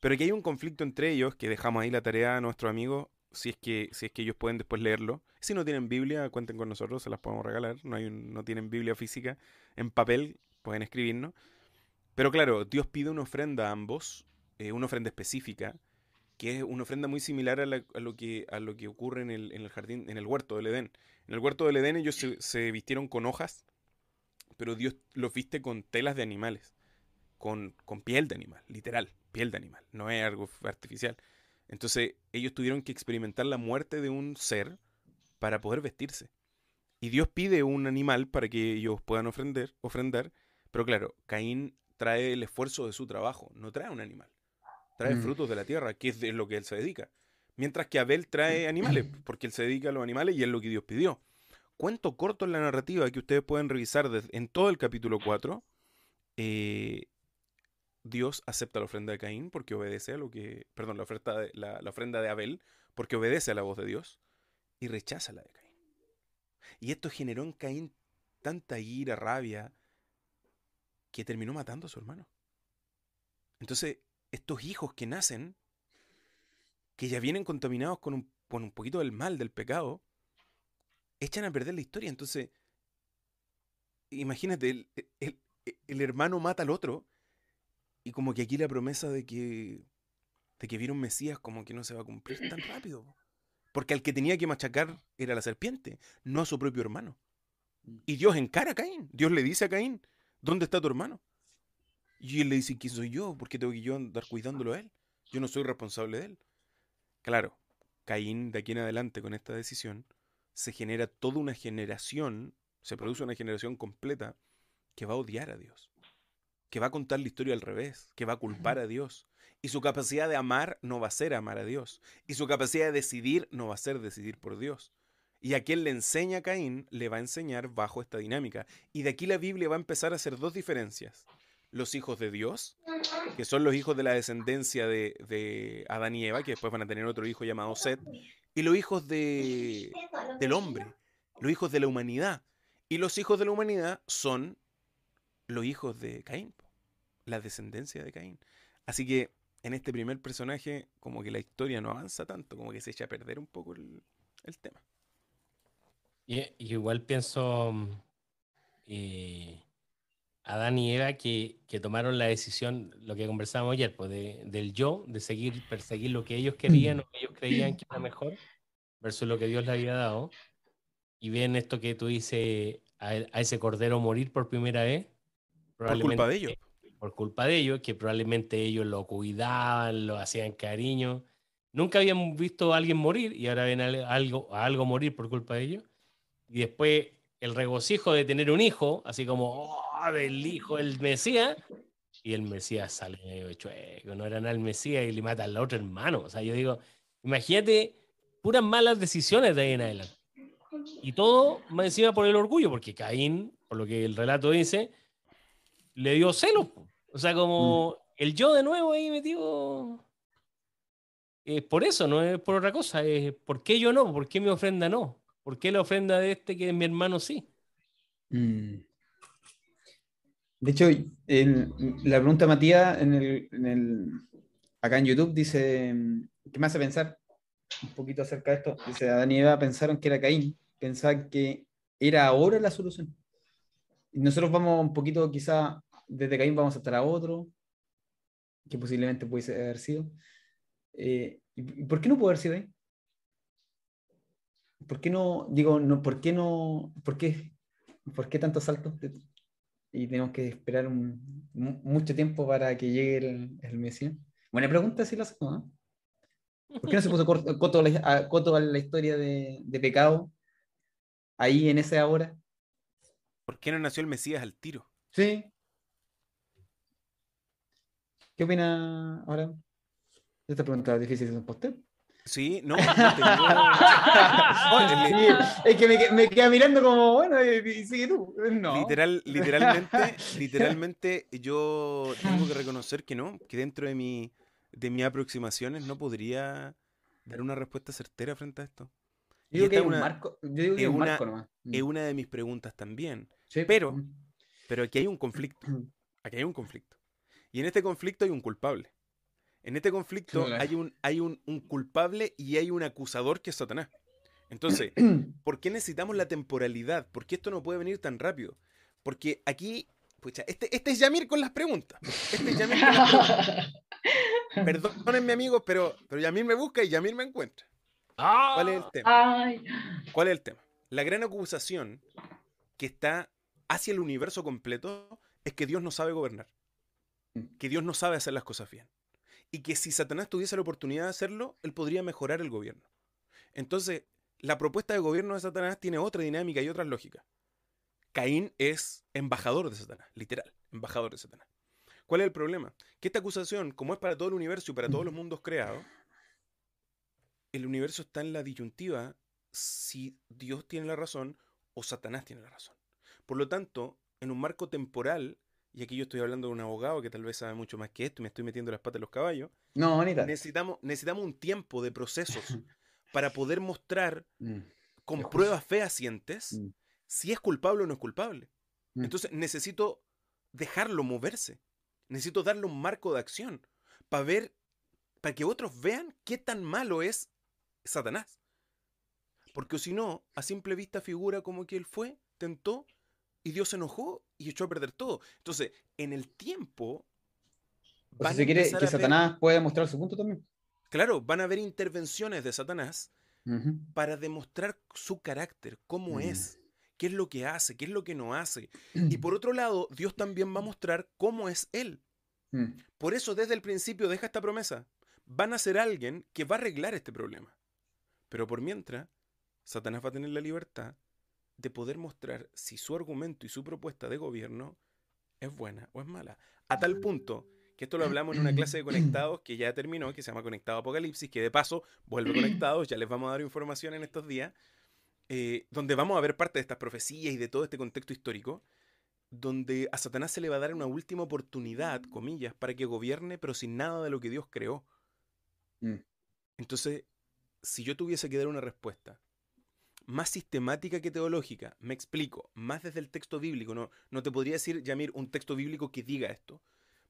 Pero aquí hay un conflicto entre ellos, que dejamos ahí la tarea a nuestro amigo si es que, si es que ellos pueden después leerlo. Si no tienen Biblia, cuenten con nosotros, se las podemos regalar. No, hay no tienen Biblia física en papel, pueden escribirnos. Pero claro, Dios pide una ofrenda a ambos, eh, una ofrenda específica, que es una ofrenda muy similar a, lo, que, a lo que ocurre en el, en el, jardín, en el huerto del Edén. En el huerto del Edén ellos se, vistieron con hojas, pero Dios los viste con telas de animales, con, con piel de animal, literal, piel de animal, no es algo artificial. Entonces ellos tuvieron que experimentar la muerte de un ser para poder vestirse. Y Dios pide un animal para que ellos puedan ofrender, ofrendar, pero claro, Caín trae el esfuerzo de su trabajo, no trae un animal. Trae mm. frutos de la tierra, que es de lo que él se dedica. Mientras que Abel trae animales, [clears throat] porque él se dedica a los animales y es lo que Dios pidió. Cuento corto en la narrativa que ustedes pueden revisar en todo el capítulo 4. Eh, Dios acepta la ofrenda de Caín porque obedece a lo que, perdón, la, oferta de, la, ofrenda de Abel porque obedece a la voz de Dios y rechaza la de Caín. Y esto generó en Caín tanta ira, rabia, que terminó matando a su hermano. Entonces, estos hijos que nacen, que ya vienen contaminados con un, con un poquito del mal, del pecado, echan a perder la historia. Entonces, imagínate, el, el hermano mata al otro y como que aquí la promesa de que, de que viene un Mesías como que no se va a cumplir tan [clears throat] rápido. Porque al que tenía que machacar era la serpiente, no a su propio hermano. Mm. Y Dios encara a Caín. Dios le dice a Caín, ¿dónde está tu hermano? Y él le dice, ¿quién soy yo? ¿Por qué tengo que yo andar cuidándolo a él? Yo no soy responsable de él. Claro, Caín de aquí en adelante con esta decisión, se genera toda una generación, se produce una generación completa que va a odiar a Dios que va a contar la historia al revés, que va a culpar a Dios. Y su capacidad de amar no va a ser amar a Dios. Y su capacidad de decidir no va a ser decidir por Dios. Y a quien le enseña a Caín, le va a enseñar bajo esta dinámica. Y de aquí la Biblia va a empezar a hacer dos diferencias. Los hijos de Dios, que son los hijos de la descendencia de, Adán y Eva, que después van a tener otro hijo llamado Seth. Y los hijos de, del hombre, los hijos de la humanidad. Y los hijos de la humanidad son los hijos de Caín la descendencia de Caín. Así que en este primer personaje, como que la historia no avanza tanto, como que se echa a perder un poco el, tema. Y, igual pienso mm, Adán y Eva que, tomaron la decisión, lo que conversábamos ayer, pues del yo, de seguir, perseguir lo que ellos querían o que ellos creían que era mejor, versus lo que Dios le había dado. Y ven esto que tú dices, a, ese cordero morir por primera vez. Por culpa de ellos por culpa de ellos, que probablemente ellos lo cuidaban, lo hacían cariño. Nunca habían visto a alguien morir y ahora ven a algo, a algo morir por culpa de ellos. Y después el regocijo de tener un hijo, así como, oh, del hijo del Mesías, y el Mesías sale medio chueco, no era nada el Mesías y le mata al otro hermano. O sea, yo digo, imagínate puras malas decisiones de ahí en adelante. Y todo más encima por el orgullo, porque Caín, por lo que el relato dice, le dio celos. O sea, como mm. el yo de nuevo ahí metido. es por eso, no es por otra cosa. Es ¿Por qué yo no? ¿Por qué mi ofrenda no? ¿Por qué la ofrenda de este que es mi hermano sí? Mm. De hecho, la pregunta Matías acá en YouTube dice, ¿qué me hace pensar un poquito acerca de esto? Dice, Adán y Eva pensaron que era Caín, pensaban que era ahora la solución. Y nosotros vamos un poquito, quizá desde Caín vamos a estar a otro, que posiblemente puede haber sido. Eh, ¿Y por qué no puede haber sido ahí? ¿Por qué no, digo, no, por qué no, por qué, por qué tantos saltos? Y tenemos que esperar un, mucho tiempo para que llegue el, el Mesías. Buena pregunta si lo hacemos, ¿Por qué no se puso [laughs] coto a, coto a la historia de, de, pecado ahí en ese ahora? ¿Por qué no nació el Mesías al tiro? Sí. ¿Qué opina ahora? Esta pregunta difícil de usted. Sí, no, [laughs] es que me, me, queda mirando como, bueno, y sigue tú. No. Literal, literalmente, [laughs] literalmente, yo tengo que reconocer que no, que dentro de mi, de mis aproximaciones no podría dar una respuesta certera frente a esto. Yo digo que es un marco, yo digo que es un marco nomás. Es una de mis preguntas también. Pero, pero aquí hay un conflicto. Aquí hay un conflicto. Y en este conflicto hay un culpable. En este conflicto hay, un, hay un, culpable y hay un acusador que es Satanás. Entonces, [clears throat] ¿por qué necesitamos la temporalidad? ¿Por qué esto no puede venir tan rápido? Porque aquí, pucha, este, este es Yamir con las preguntas. Este es Yamir con las preguntas. Perdónenme amigos, pero, pero Yamir me busca y Yamir me encuentra. ¿Cuál es el tema? ¿Cuál es el tema? La gran acusación que está hacia el universo completo es que Dios no sabe gobernar. Que Dios no sabe hacer las cosas bien y que si Satanás tuviese la oportunidad de hacerlo, él podría mejorar el gobierno. Entonces, la propuesta de gobierno de Satanás tiene otra dinámica y otra lógica. Caín es embajador de Satanás, literal, embajador de Satanás. ¿Cuál es el problema? Que esta acusación, como es para todo el universo y para todos los mundos creados, el universo está en la disyuntiva si Dios tiene la razón o Satanás tiene la razón. Por lo tanto, en un marco temporal, y aquí yo estoy hablando de un abogado que tal vez sabe mucho más que esto y me estoy metiendo las patas en los caballos. No, Necesitamos, necesitamos un tiempo de procesos [laughs] para poder mostrar mm. con pruebas fehacientes mm. si es culpable o no es culpable. Mm. Entonces necesito dejarlo moverse. Necesito darle un marco de acción para ver, para que otros vean qué tan malo es Satanás. Porque si no, a simple vista figura como que él fue, tentó y Dios se enojó y echó a perder todo. Entonces, en el tiempo. O si se quiere que Satanás pueda demostrar su punto también. Claro, van a haber intervenciones de Satanás para demostrar su carácter, cómo mm. es, qué es lo que hace, qué es lo que no hace. [clears throat] Y por otro lado, Dios también va a mostrar cómo es Él. Mm. Por eso, desde el principio, deja esta promesa. Van a ser alguien que va a arreglar este problema. Pero por mientras, Satanás va a tener la libertad de poder mostrar si su argumento y su propuesta de gobierno es buena o es mala. A tal punto que esto lo hablamos en una clase de conectados que ya terminó, que se llama Conectado Apocalipsis, que de paso vuelve [clears throat] conectados, ya les vamos a dar información en estos días, eh, donde vamos a ver parte de estas profecías y de todo este contexto histórico, donde a Satanás se le va a dar una última oportunidad, comillas, para que gobierne, pero sin nada de lo que Dios creó. Mm. Entonces, si yo tuviese que dar una respuesta más sistemática que teológica. Me explico, más desde el texto bíblico. No, no te podría decir, Yamir, un texto bíblico que diga esto.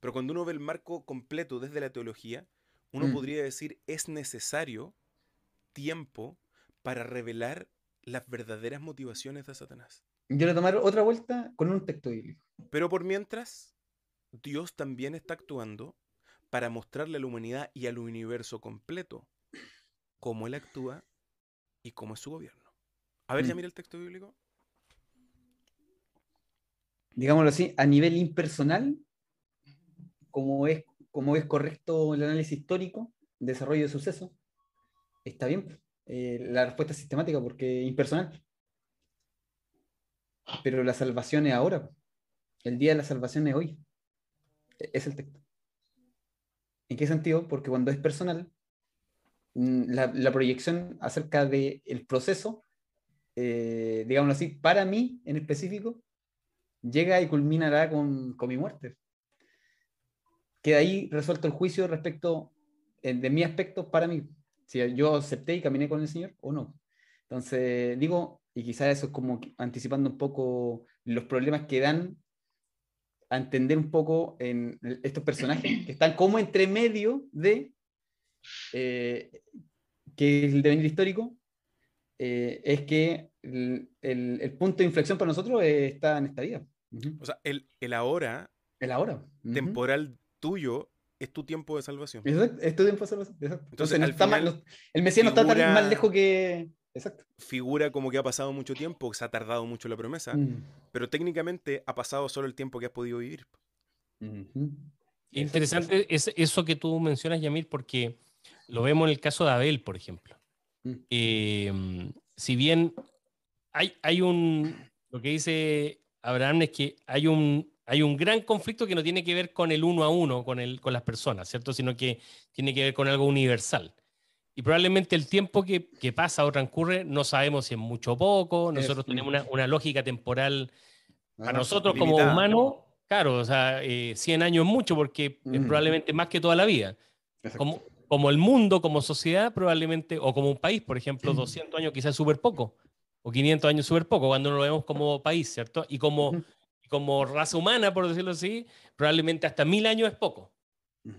Pero cuando uno ve el marco completo desde la teología, uno mm. podría decir, es necesario tiempo para revelar las verdaderas motivaciones de Satanás. Yo le tomar otra vuelta con un texto bíblico. Pero por mientras, Dios también está actuando para mostrarle a la humanidad y al universo completo cómo Él actúa y cómo es su gobierno. A ver, ya mm. mira el texto bíblico. Digámoslo así, a nivel impersonal, como es, como es correcto el análisis histórico, desarrollo de sucesos, está bien. Eh, la respuesta es sistemática porque es impersonal. Pero la salvación es ahora. El día de la salvación es hoy. E-, es el texto. ¿En qué sentido? Porque cuando es personal, mm, la, proyección acerca del el proceso eh, digámoslo así, para mí en específico, llega y culminará con, mi muerte. Queda ahí resuelto el juicio respecto de mi aspecto para mí. Si yo acepté y caminé con el Señor o no. Entonces, digo, y quizás eso es como anticipando un poco los problemas que dan a entender un poco en estos personajes que están como entre medio de eh, que el devenir histórico eh, es que el, el, punto de inflexión para nosotros está en esta vida. O sea, el, el ahora, el ahora temporal tuyo es tu tiempo de salvación. es tu tiempo de salvación. Entonces, el Mesías no está tan más lejos que, Exacto. figura como que ha pasado mucho tiempo, que se ha tardado mucho la promesa, mm. pero técnicamente ha pasado solo el tiempo que has podido vivir. Interesante es eso que tú mencionas, Yamil, porque lo vemos en el caso de Abel, por ejemplo. Em, si bien hay, hay un, lo que dice Abraham es que hay un, hay un gran conflicto que no tiene que ver con el uno a uno, con, el, con las personas, ¿cierto? Sino que tiene que ver con algo universal y probablemente el tiempo que, que, pasa o transcurre no sabemos si es mucho o poco, nosotros tenemos una, una, lógica temporal para nosotros como humanos, claro, o sea, 100 eh, años es mucho porque es mm. probablemente más que toda la vida. Como, como el mundo, como sociedad, probablemente, o como un país, por ejemplo, 200 años quizás es súper poco, o 500 años súper poco, cuando lo vemos como país, ¿cierto? Y como, como raza humana, por decirlo así, probablemente hasta mil años es poco,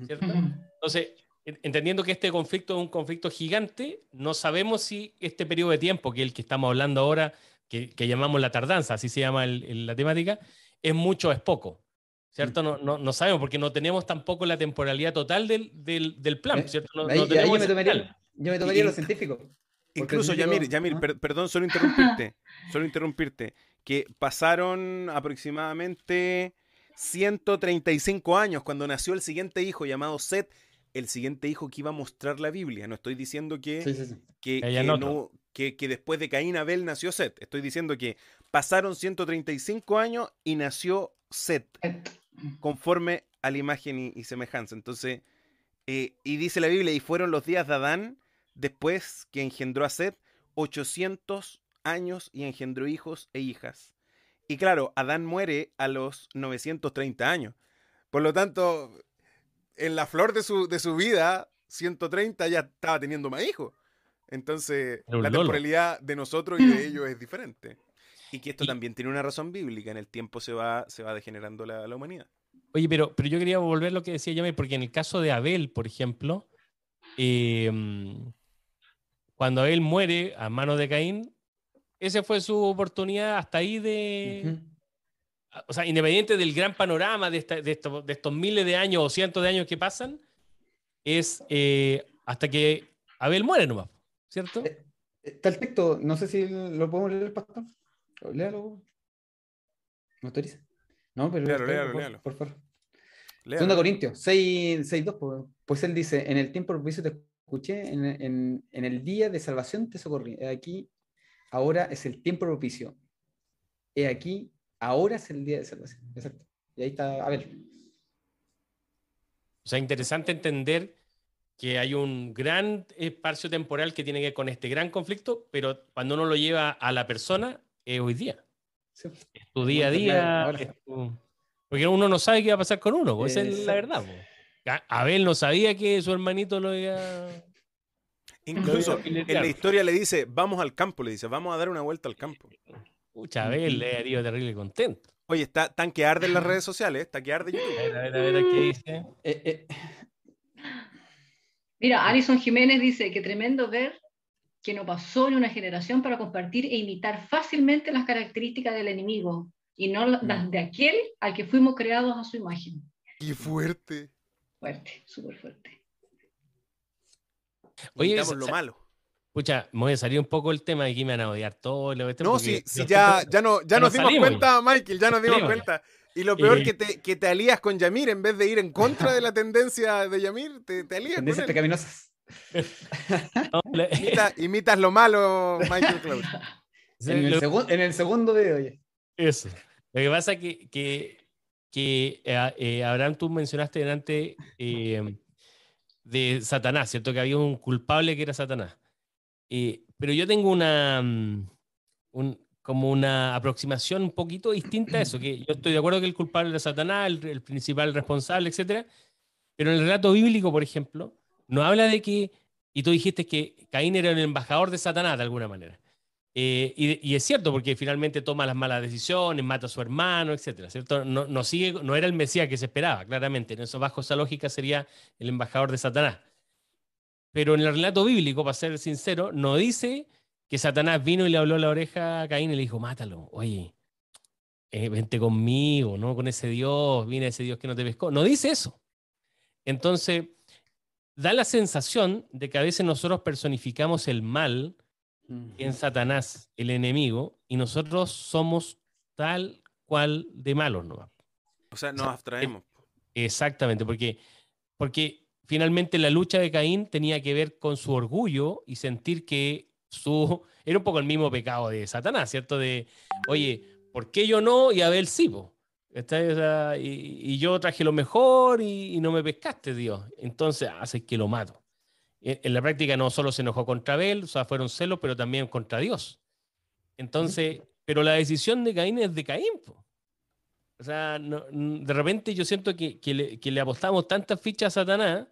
¿cierto? Entonces, entendiendo que este conflicto es un conflicto gigante, no sabemos si este periodo de tiempo, que es el que estamos hablando ahora, que, llamamos la tardanza, así se llama la temática, es mucho o es poco. ¿Cierto? Mm. No, no, sabemos porque no tenemos tampoco la temporalidad total del, del, plan, eh, ¿cierto? No, yo, me tomaría, yo me tomaría lo científico. Incluso, Yamir, Yamir perdón, solo interrumpirte, [laughs] solo interrumpirte, que pasaron aproximadamente 135 años cuando nació el siguiente hijo llamado Seth, el siguiente hijo que iba a mostrar la Biblia. No estoy diciendo que, Que, que, después de Caín Abel nació Set. Estoy diciendo que pasaron 135 años y nació Set, conforme a la imagen y, semejanza. Entonces, eh, y dice la Biblia, y fueron los días de Adán, después que engendró a Set, 800 años y engendró hijos e hijas. Y claro, Adán muere a los 930 años. Por lo tanto, en la flor de su, de su vida, 130 ya estaba teniendo más hijos. Entonces, la temporalidad de nosotros y de [clears throat] ellos es diferente. Y que esto también tiene una razón bíblica. En el tiempo se va, se va degenerando la, humanidad. Oye, pero, pero yo quería volver a lo que decía Yamil, porque en el caso de Abel, por ejemplo, em, cuando Abel muere a manos de Caín, esa fue su oportunidad hasta ahí de, o sea, independiente del gran panorama de, estos miles de años o cientos de años que pasan, es eh, hasta que Abel muere nomás, ¿cierto? Eh, está el texto, no sé si lo podemos leer, pastor. Léalo. ¿Me autoriza? No, pero léalo, léalo, léalo. Por, favor. Segunda Corintios 6, 6, 2, pues, pues, él dice, en el tiempo propicio te escuché, en, en, en el día de salvación te socorrí. Aquí, ahora es el tiempo propicio. He aquí, Ahora es el día de salvación. Exacto. Y ahí está, a ver. O sea, interesante entender que hay un gran espacio temporal que tiene que ver con este gran conflicto, pero cuando uno lo lleva a la persona, es hoy día. Es tu día a día. Porque uno no sabe qué va a pasar con uno, esa es la verdad. Abel no sabía que su hermanito lo iba. Incluso [laughs] en la historia le dice, vamos al campo, le dice, vamos a dar una vuelta al campo. Pucha, Abel le haría terrible contento. Oye, está tan que arde en las redes sociales, está que arde YouTube. A ver, a ver, a ver, ¿qué dice? Eh, eh. Mira, Alison Jiménez dice que tremendo ver que no pasó en una generación para compartir e imitar fácilmente las características del enemigo y no las mm. de aquel al que fuimos creados a su imagen. ¡Qué fuerte! Fuerte, súper fuerte. Oye, lo malo. Pucha, me voy a salir un poco el tema de aquí me van a odiar todo. No, sí, sí ya, ya, no, ya nos dimos cuenta, Michael, ya nos dimos cuenta. Y lo peor que, te, que te alías con Yamir en vez de ir en contra de la tendencia de Yamir, te, te alías Tendencias pecaminosas. Imitas lo malo, Michael Claudio. En, el en el segundo video, oye. Eso. Lo que pasa es que, que, que eh, eh, Abraham, tú mencionaste delante eh, de Satanás, ¿cierto? Que había un culpable que era Satanás. Eh, pero yo tengo una, mm, como una aproximación un poquito distinta a eso, que yo estoy de acuerdo que el culpable es Satanás, el, principal responsable, etc. Pero en el relato bíblico, por ejemplo, no habla de que, y tú dijiste que Caín era el embajador de Satanás de alguna manera. Eh, y, es cierto, porque finalmente toma las malas decisiones, mata a su hermano, etcétera, ¿cierto? No, no, sigue, no era el Mesías que se esperaba, claramente. En eso, bajo esa lógica, sería el embajador de Satanás. Pero en el relato bíblico, para ser sincero, no dice que Satanás vino y le habló a la oreja a Caín y le dijo, mátalo, oye, eh, vente conmigo, ¿no? Con ese Dios, viene ese Dios que no te pescó. No dice eso. Entonces, da la sensación de que a veces nosotros personificamos el mal en Satanás, el enemigo, y nosotros somos tal cual de malos, ¿no? O sea, nos abstraemos. Exactamente, porque, porque finalmente la lucha de Caín tenía que ver con su orgullo y sentir que su... Era un poco el mismo pecado de Satanás, ¿cierto? De, oye, ¿por qué yo no y Abel sí? Y, yo traje lo mejor y, no me pescaste, Dios. Entonces hace que lo mato. En, la práctica no solo se enojó contra Abel, o sea, fueron celos, pero también contra Dios. Entonces, pero la decisión de Caín es de Caín. O sea, de repente yo siento que, le, que, le, apostamos tantas fichas a Satanás,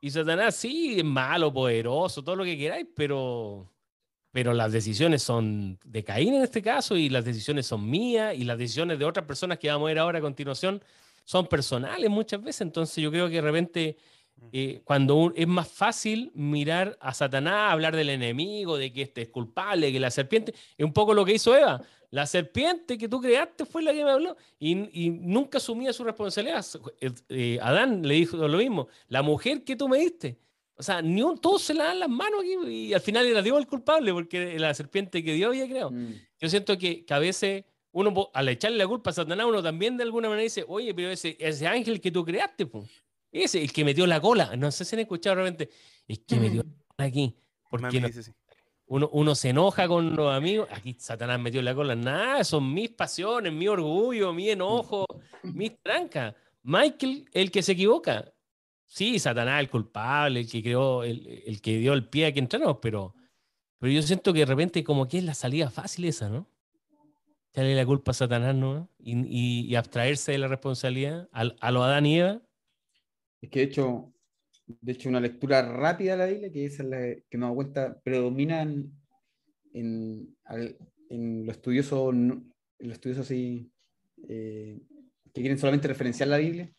y Satanás sí es malo, poderoso, todo lo que queráis, pero pero las decisiones son de Caín en este caso y las decisiones son mías y las decisiones de otras personas que vamos a ver ahora a continuación son personales muchas veces. Entonces yo creo que de repente eh, cuando es más fácil mirar a Satanás, hablar del enemigo, de que este es culpable, que la serpiente, es un poco lo que hizo Eva. La serpiente que tú creaste fue la que me habló y, nunca asumía su responsabilidad. Eh, eh, Adán le dijo lo mismo, la mujer que tú me diste. O sea, ni un, todos se le dan las manos aquí y al final era Dios el culpable porque la serpiente que Dios había creado. Mm. Yo siento que, a veces uno, al echarle la culpa a Satanás, uno también de alguna manera dice, oye, pero ese, ese ángel que tú creaste, pues, ese, el que metió la cola, no sé si han escuchado realmente, es que metió la cola aquí. Porque uno, uno se enoja con los amigos, aquí Satanás metió la cola, nada, son mis pasiones, mi orgullo, mi enojo, mis trancas. Michael, el que se equivoca, sí, Satanás el culpable, el que creó, el, que dio el pie a que entramos, pero, pero yo siento que de repente como que es la salida fácil esa, ¿no? Darle la culpa a Satanás, ¿no? Y, abstraerse de la responsabilidad a, a lo Adán y Eva. Es que de hecho, de hecho una lectura rápida de la Biblia, que es la que me da cuenta, predomina en, en, lo estudioso, en lo estudioso así, eh, que quieren solamente referenciar la Biblia,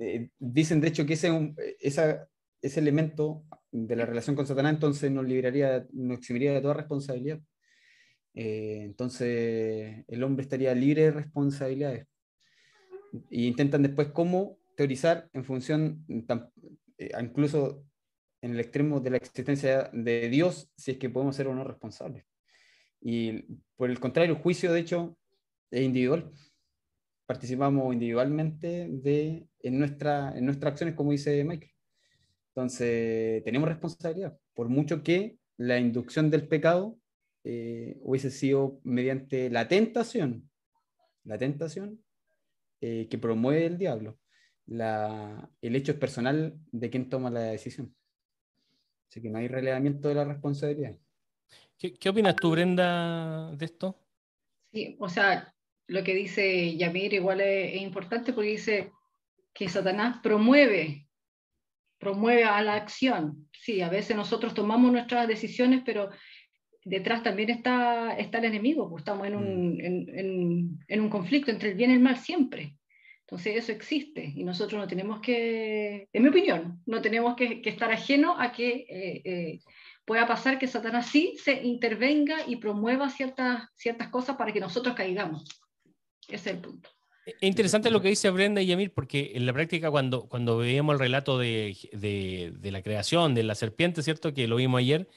eh, dicen de hecho que ese, esa, ese elemento de la relación con Satanás entonces nos liberaría, nos eximiría de toda responsabilidad. Eh, entonces el hombre estaría libre de responsabilidades. Y intentan después cómo teorizar en función, eh, incluso en el extremo de la existencia de Dios, si es que podemos ser o no responsables. Y por el contrario, el juicio, de hecho, es individual participamos individualmente de, en, nuestra, en nuestras acciones, como dice Michael. Entonces, tenemos responsabilidad, por mucho que la inducción del pecado eh, hubiese sido mediante la tentación, la tentación eh, que promueve el diablo. La, el hecho es personal de quien toma la decisión. Así que no hay relevamiento de la responsabilidad. ¿Qué, qué opinas tú, Brenda, de esto? Sí, o sea, lo que dice Yamir igual es, importante porque dice que Satanás promueve, promueve a la acción. Sí, a veces nosotros tomamos nuestras decisiones, pero detrás también está, está el enemigo, pues estamos en un, mm. en, un conflicto entre el bien y el mal siempre. Entonces eso existe y nosotros no tenemos que, en mi opinión, no tenemos que, estar ajeno a que eh, eh, pueda pasar que Satanás sí se intervenga y promueva ciertas, ciertas cosas para que nosotros caigamos. Es el punto. Es interesante lo que dice Brenda y Yamil, porque en la práctica cuando, cuando veíamos el relato de, de, la creación de la serpiente, ¿cierto? Que lo vimos ayer,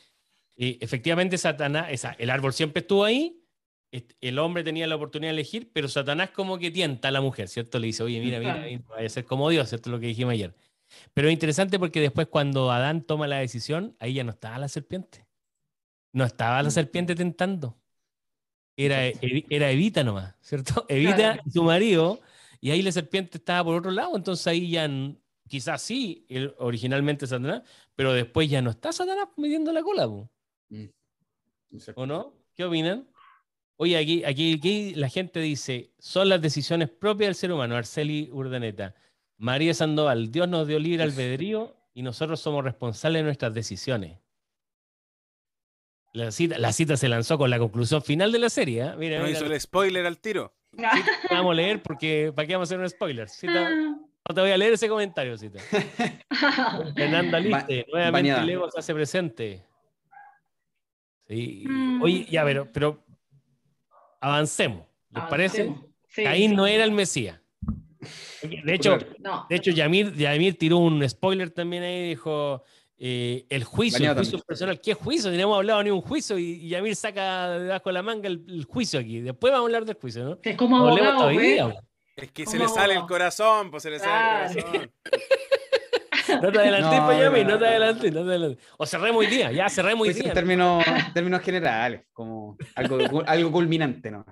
eh, efectivamente Satanás, esa, el árbol siempre estuvo ahí, el hombre tenía la oportunidad de elegir, pero Satanás como que tienta a la mujer, ¿cierto? Le dice, oye, mira, mira, mira vaya a ser como Dios, ¿cierto? Lo que dijimos ayer. Pero es interesante porque después cuando Adán toma la decisión, ahí ya no estaba la serpiente. No estaba la mm. serpiente tentando era, era Evita nomás, ¿cierto? [laughs] Evita y su marido, y ahí la serpiente estaba por otro lado, entonces ahí ya quizás sí, originalmente Satanás, pero después ya no está Satanás midiendo la cola. Mm. ¿O no? ¿Qué opinan? Oye, aquí, aquí, aquí, la gente dice, son las decisiones propias del ser humano, Arceli Urdaneta. María Sandoval, Dios nos dio libre albedrío y nosotros somos responsables de nuestras decisiones. La cita, la cita se lanzó con la conclusión final de la serie. ¿eh? Mira, no hizo el spoiler al tiro. vamos a leer porque ¿para qué vamos a hacer un spoiler? Cita, no te voy a leer ese comentario, Cita. [laughs] Fernanda Liste, nuevamente Lego se hace presente. Sí. Mm. Oye, ya, pero, pero avancemos. ¿Les parece? Caín no era el Mesías. De hecho, de hecho Yamir, Yamir tiró un spoiler también ahí, dijo, eh, el juicio, el juicio personal. ¿Qué juicio? No hemos hablado ni un juicio y, Yamir saca debajo de la manga el, juicio aquí. Después vamos a hablar del juicio, ¿no? Es como abogado, Es que se le sale el corazón, pues se le sale el corazón. No te adelanté, no, pues, Yamir, no te adelanté, no te adelanté. O cerré muy día, ya cerré muy pues día. Términos, términos generales, como algo, algo culminante, ¿no?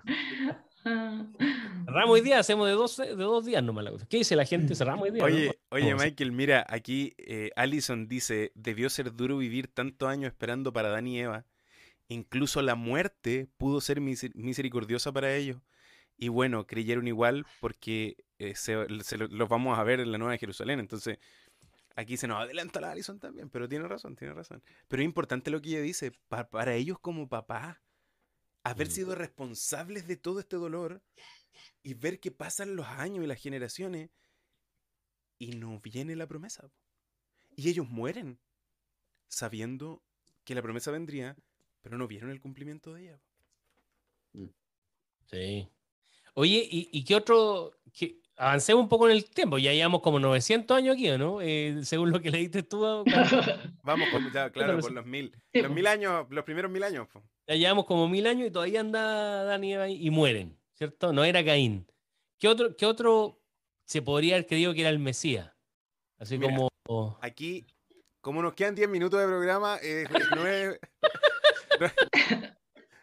Cerramos hoy día, hacemos de dos, de dos días nomás la cosa. ¿Qué dice la gente? Cerramos hoy día. Oye, oye Michael, mira, aquí eh, Allison dice: debió ser duro vivir tantos años esperando para Dan y Eva. Incluso la muerte pudo ser misericordiosa para ellos. Y bueno, creyeron igual porque eh, se, los vamos a ver en la Nueva Jerusalén. Entonces, aquí se nos adelanta la Allison también, pero tiene razón, tiene razón. Pero es importante lo que ella dice, para ellos como papá, haber mm. sido responsables de todo este dolor y ver que pasan los años y las generaciones y no viene la promesa. Y ellos mueren sabiendo que la promesa vendría, pero no vieron el cumplimiento de ella. Mm. Sí. Oye, ¿y, qué otro? avancemos un poco en el tiempo, ya llevamos como 900 años aquí, ¿no? Eh, según lo que leíste tú. [laughs] Vamos, con, claro, con los mil. Los mil años, los primeros mil años. Ya llevamos como mil años y todavía anda Dani y, y mueren. ¿Cierto? No era Caín. ¿Qué otro, qué otro se podría haber creído que era el Mesías? Así como. Aquí, como nos quedan 10 minutos de programa, eh, [laughs] no, es,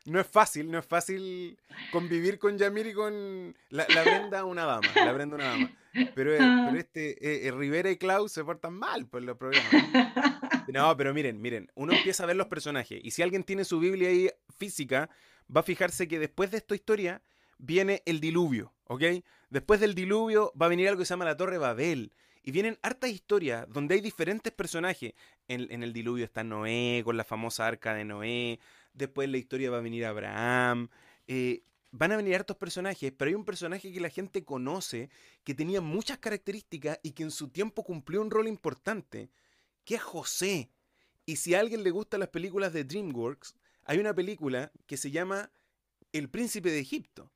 no, es, fácil, no es fácil convivir con Yamir y con la, la Brenda, una dama. La Brenda, una dama. Pero, eh, ah. este, eh, Rivera y Klaus se portan mal por los programas. No, pero miren, miren, uno empieza a ver los personajes. Y si alguien tiene su Biblia ahí física, va a fijarse que después de esta historia viene el diluvio, ¿ok? Después del diluvio va a venir algo que se llama la Torre Babel. Y vienen hartas historias donde hay diferentes personajes. En, el diluvio está Noé, con la famosa arca de Noé. Después la historia va a venir Abraham. Eh, van a venir hartos personajes, pero hay un personaje que la gente conoce, que tenía muchas características y que en su tiempo cumplió un rol importante, que es José. Y si a alguien le gustan las películas de DreamWorks, hay una película que se llama El Príncipe de Egipto.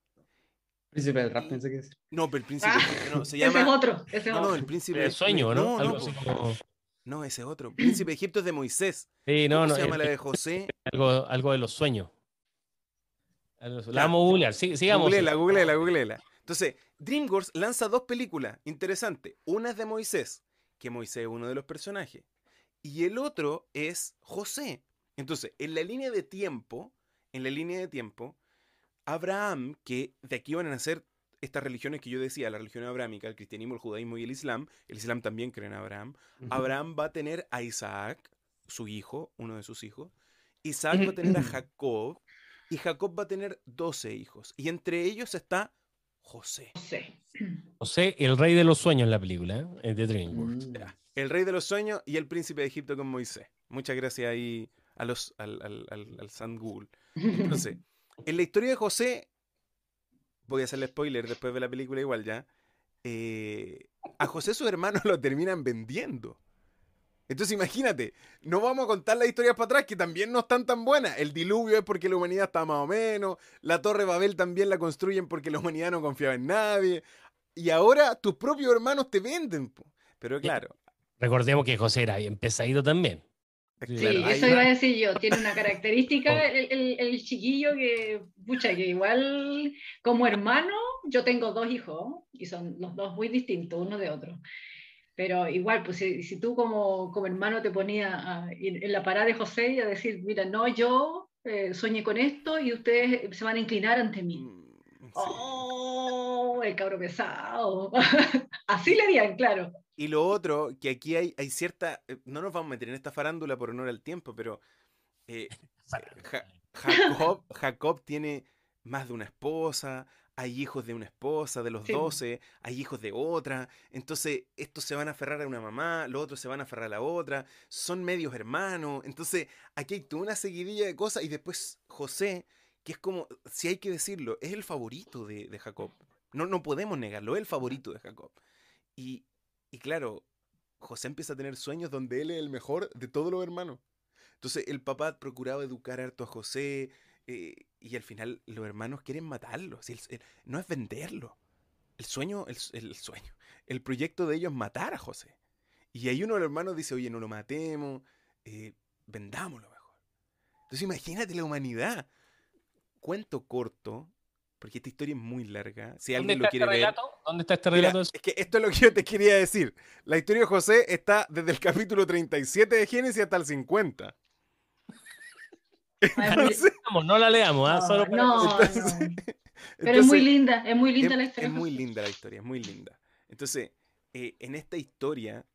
Príncipe del rap, pensé que es. No, pero el príncipe. Ah, no, se llama. Ese es otro. Ese no, no, el príncipe. El sueño, ¿no? No, no, no, ese otro. Príncipe de Egipto es de Moisés. Sí, no, no. se llama la de José? Algo, algo de los sueños. La vamos a googlear. Sí, sigamos. Googleela, googleela, googleela. Entonces, DreamWorks lanza dos películas interesantes. Una es de Moisés, que Moisés es uno de los personajes. Y el otro es José. Entonces, en la línea de tiempo, en la línea de tiempo, Abraham, que de aquí van a nacer estas religiones que yo decía, la religión abrámica, el cristianismo, el judaísmo y el islam, el islam también cree en Abraham, Abraham va a tener a Isaac, su hijo, uno de sus hijos, Isaac va a tener a Jacob, y Jacob va a tener 12 hijos, y entre ellos está José. José. el rey de los sueños en la película, ¿eh? de DreamWorks. Mm. El rey de los sueños y el príncipe de Egipto con Moisés. Muchas gracias ahí a los, al, al, al, al San Google. Entonces, en la historia de José, voy a hacerle spoiler después de la película igual ya, eh, a José sus hermanos [laughs] lo terminan vendiendo. Entonces imagínate, no vamos a contar las historias para atrás que también no están tan buenas. El diluvio es porque la humanidad está más o menos, la torre Babel también la construyen porque la humanidad no confiaba en nadie. Y ahora tus propios hermanos te venden. Pero claro. Recordemos que José era bien pesadito también. Sí, eso iba a decir yo. Tiene una característica oh. el, chiquillo que, pucha, que igual como hermano, yo tengo dos hijos y son los dos muy distintos uno de otro. Pero igual, pues si, tú como, como, hermano te ponías en la parada de José y a decir, mira, no, yo eh, soñé con esto y ustedes se van a inclinar ante mí. Mm, ¡Oh! El cabro pesado. [laughs] Así le dirían, claro. Y lo otro, que aquí hay, hay cierta. Eh, no nos vamos a meter en esta farándula por honor al tiempo, pero. Eh, [laughs] Jacob, [laughs] Jacob tiene más de una esposa. hay hijos de una esposa, de los doce, hay hijos de otra, entonces estos se van a aferrar a una mamá, los otros se van a aferrar a la otra, son medios hermanos, entonces aquí hay toda una seguidilla de cosas y después José, que es como, si hay que decirlo, es el favorito de, Jacob, no, no podemos negarlo, es el favorito de Jacob. Y, y claro, José empieza a tener sueños donde él es el mejor de todos los hermanos. Entonces el papá procuraba educar harto a José, eh, y al final los hermanos quieren matarlo. no es venderlo. El sueño, el, sueño, el proyecto de ellos es matar a José. Y ahí uno de los hermanos dice, oye, no lo matemos, eh, vendámoslo mejor. Entonces imagínate la humanidad. Cuento corto, porque esta historia es muy larga. Si alguien lo quiere este ver. ¿Dónde está este relato? es que esto es lo que yo te quería decir. La historia de José está desde el capítulo 37 de Génesis hasta el 50. no la leamos, ¿ah? Solo no, Pero es muy linda, es muy linda la historia. Es muy linda la historia, es muy linda. Entonces, eh, en esta historia,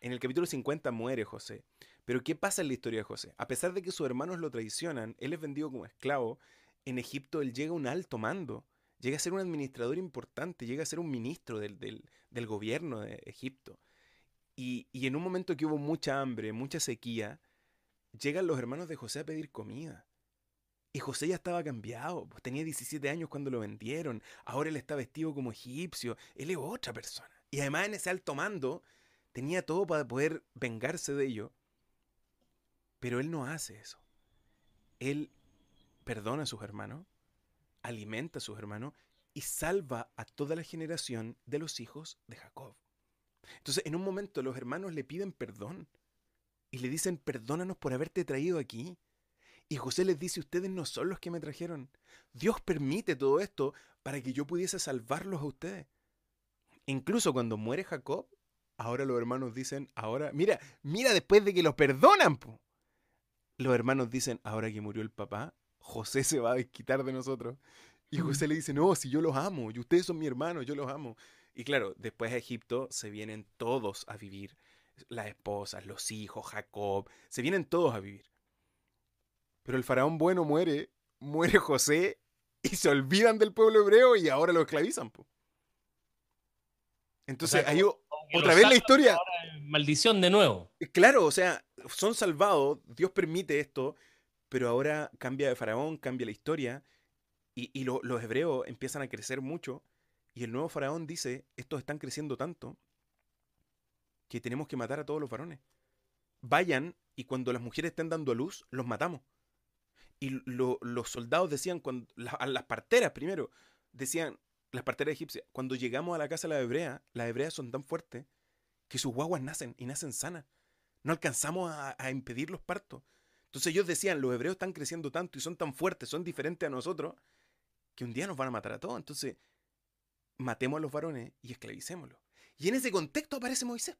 en el capítulo 50 muere José. Pero ¿qué pasa en la historia de José? A pesar de que sus hermanos lo traicionan, él es vendido como esclavo, en Egipto él llega a un alto mando, llega a ser un administrador importante, llega a ser un ministro del, del, gobierno de Egipto. Y, y en un momento que hubo mucha hambre, mucha sequía, llegan los hermanos de José a pedir comida. Y José ya estaba cambiado, pues tenía 17 años cuando lo vendieron, ahora él está vestido como egipcio, él es otra persona. Y además en ese alto mando tenía todo para poder vengarse de ello. Pero él no hace eso. Él perdona a sus hermanos, alimenta a sus hermanos y salva a toda la generación de los hijos de Jacob. Entonces en un momento los hermanos le piden perdón y le dicen, perdónanos por haberte traído aquí. Y José les dice, ustedes no son los que me trajeron. Dios permite todo esto para que yo pudiese salvarlos a ustedes. Incluso cuando muere Jacob, ahora los hermanos dicen, ahora, mira, mira después de que los perdonan, los hermanos dicen, ahora que murió el papá, José se va a desquitar de nosotros. Y José le dice, no, si yo los amo, y ustedes son mi hermano, yo los amo. Y claro, después a Egipto se vienen todos a vivir las esposas, los hijos, Jacob, se vienen todos a vivir. Pero el faraón bueno muere, muere José y se olvidan del pueblo hebreo y ahora lo esclavizan. Entonces, ahí otra vez la historia. Maldición de nuevo. Claro, o sea, son salvados, Dios permite esto, pero ahora cambia de faraón, cambia la historia y, los hebreos empiezan a crecer mucho y el nuevo faraón dice, estos están creciendo tanto que tenemos que matar a todos los varones. Vayan y cuando las mujeres estén dando a luz, los matamos. Y los soldados decían, cuando, a las parteras primero, decían, las parteras egipcias, cuando llegamos a la casa de la hebrea, las hebreas son tan fuertes que sus guaguas nacen y nacen sanas. No alcanzamos a, a impedir los partos. Entonces ellos decían, los hebreos están creciendo tanto y son tan fuertes, son diferentes a nosotros, que un día nos van a matar a todos. Entonces, matemos a los varones y esclavicémoslos. Y en ese contexto aparece Moisés.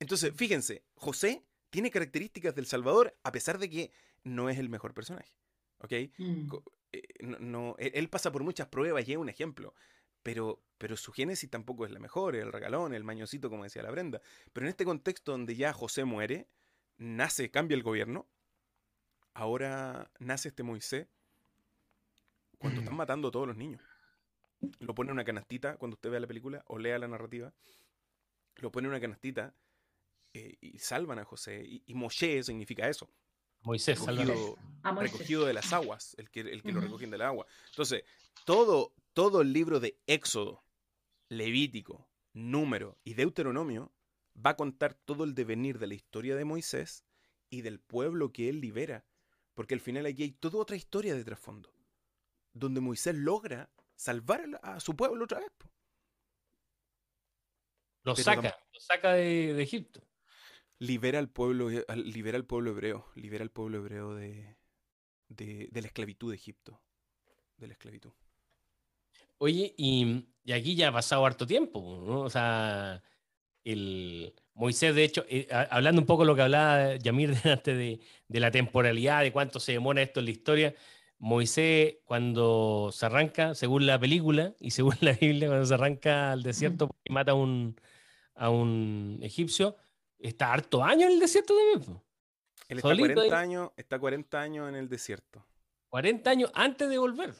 Entonces, fíjense, José tiene características del Salvador a pesar de que no es el mejor personaje. ¿Ok? Mm. Eh, no, e, él pasa por muchas pruebas y es un ejemplo. Pero, pero su génesis tampoco es la mejor, el regalón, el mañosito, como decía la Brenda. Pero en este contexto donde ya José muere, nace, cambia el gobierno, ahora nace este Moisés cuando están matando a todos los niños. Lo pone en una canastita cuando usted vea la película o lea la narrativa. Lo pone en una canastita eh, y salvan a José. Y, Moshe significa eso. Moisés, recogido, recogido de las aguas, el que, el que lo recogen del agua. Entonces, todo, todo el libro de Éxodo, Levítico, Número y Deuteronomio va a contar todo el devenir de la historia de Moisés y del pueblo que él libera. Porque al final aquí hay toda otra historia de trasfondo, donde Moisés logra salvar a su pueblo otra vez. Lo saca, lo saca de Egipto libera al pueblo, libera al pueblo hebreo, libera al pueblo hebreo de, de, la esclavitud de Egipto, de la esclavitud. Oye, y, aquí ya ha pasado harto tiempo, ¿no? O sea, el Moisés, de hecho, eh, hablando un poco de lo que hablaba Yamir [laughs] antes de, de, la temporalidad, de cuánto se demora esto en la historia, Moisés cuando se arranca, según la película y según [laughs] la Biblia, cuando se arranca al desierto y mata a un, a un egipcio, está harto años en el desierto también. Él está 40, años, está 40 años en el desierto. 40 años antes de volver.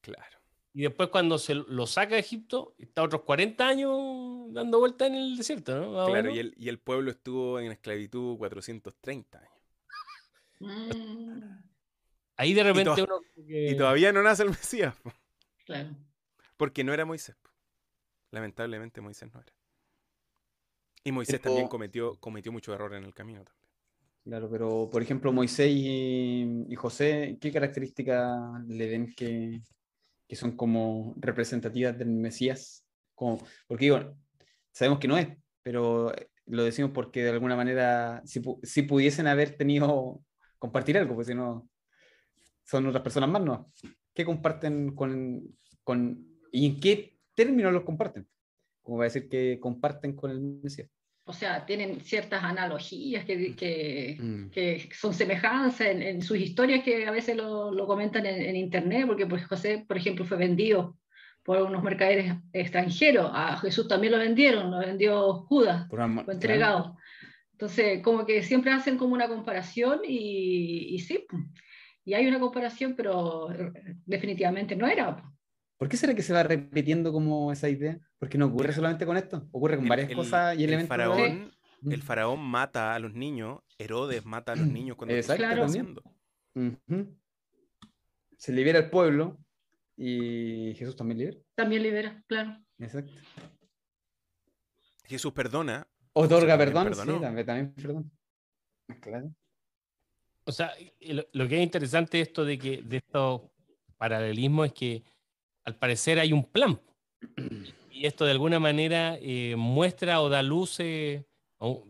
Claro. Y después cuando se lo saca de Egipto, está otros 40 años dando vuelta en el desierto, ¿no? claro, y el, y el, pueblo estuvo en esclavitud 430 años. Mm. Ahí de repente y uno... Y todavía no nace el Mesías. Claro. Porque no era Moisés. Lamentablemente Moisés no era. Y Moisés también cometió, cometió muchos errores en el camino también. Claro, pero por ejemplo, Moisés y, José, ¿qué características le ven que, son como representativas del Mesías? Como, porque digo, sabemos que no es, pero lo decimos porque de alguna manera, si, si pudiesen haber tenido, compartir algo, pues si no, son otras personas más, ¿no? ¿Qué comparten con, con y en qué términos los comparten? Como va a decir que comparten con el Mesías o sea, tienen ciertas analogías que, que, mm. que son semejanzas en, en, sus historias que a veces lo, lo comentan en, internet, porque pues José, por ejemplo, fue vendido por unos mercaderes extranjeros, a Jesús también lo vendieron, lo vendió Judas, fue entregado. Entonces, como que siempre hacen como una comparación y, y sí, y hay una comparación, pero definitivamente no era. ¿Por qué será que se va repitiendo como esa idea? Porque no ocurre solamente con esto, ocurre con varias cosas y elementos. El faraón, el mm. faraón mata a los niños, Herodes mata a los niños cuando Exacto, están haciendo. Se libera el pueblo y Jesús también libera. También libera, claro. Exacto. Jesús perdona. Otorga perdón, sí, también, también perdón. Claro. O sea, lo, que es interesante esto de que de estos paralelismos es que al parecer hay un plan. [clears throat] Y esto de alguna manera eh, muestra o da luces, o,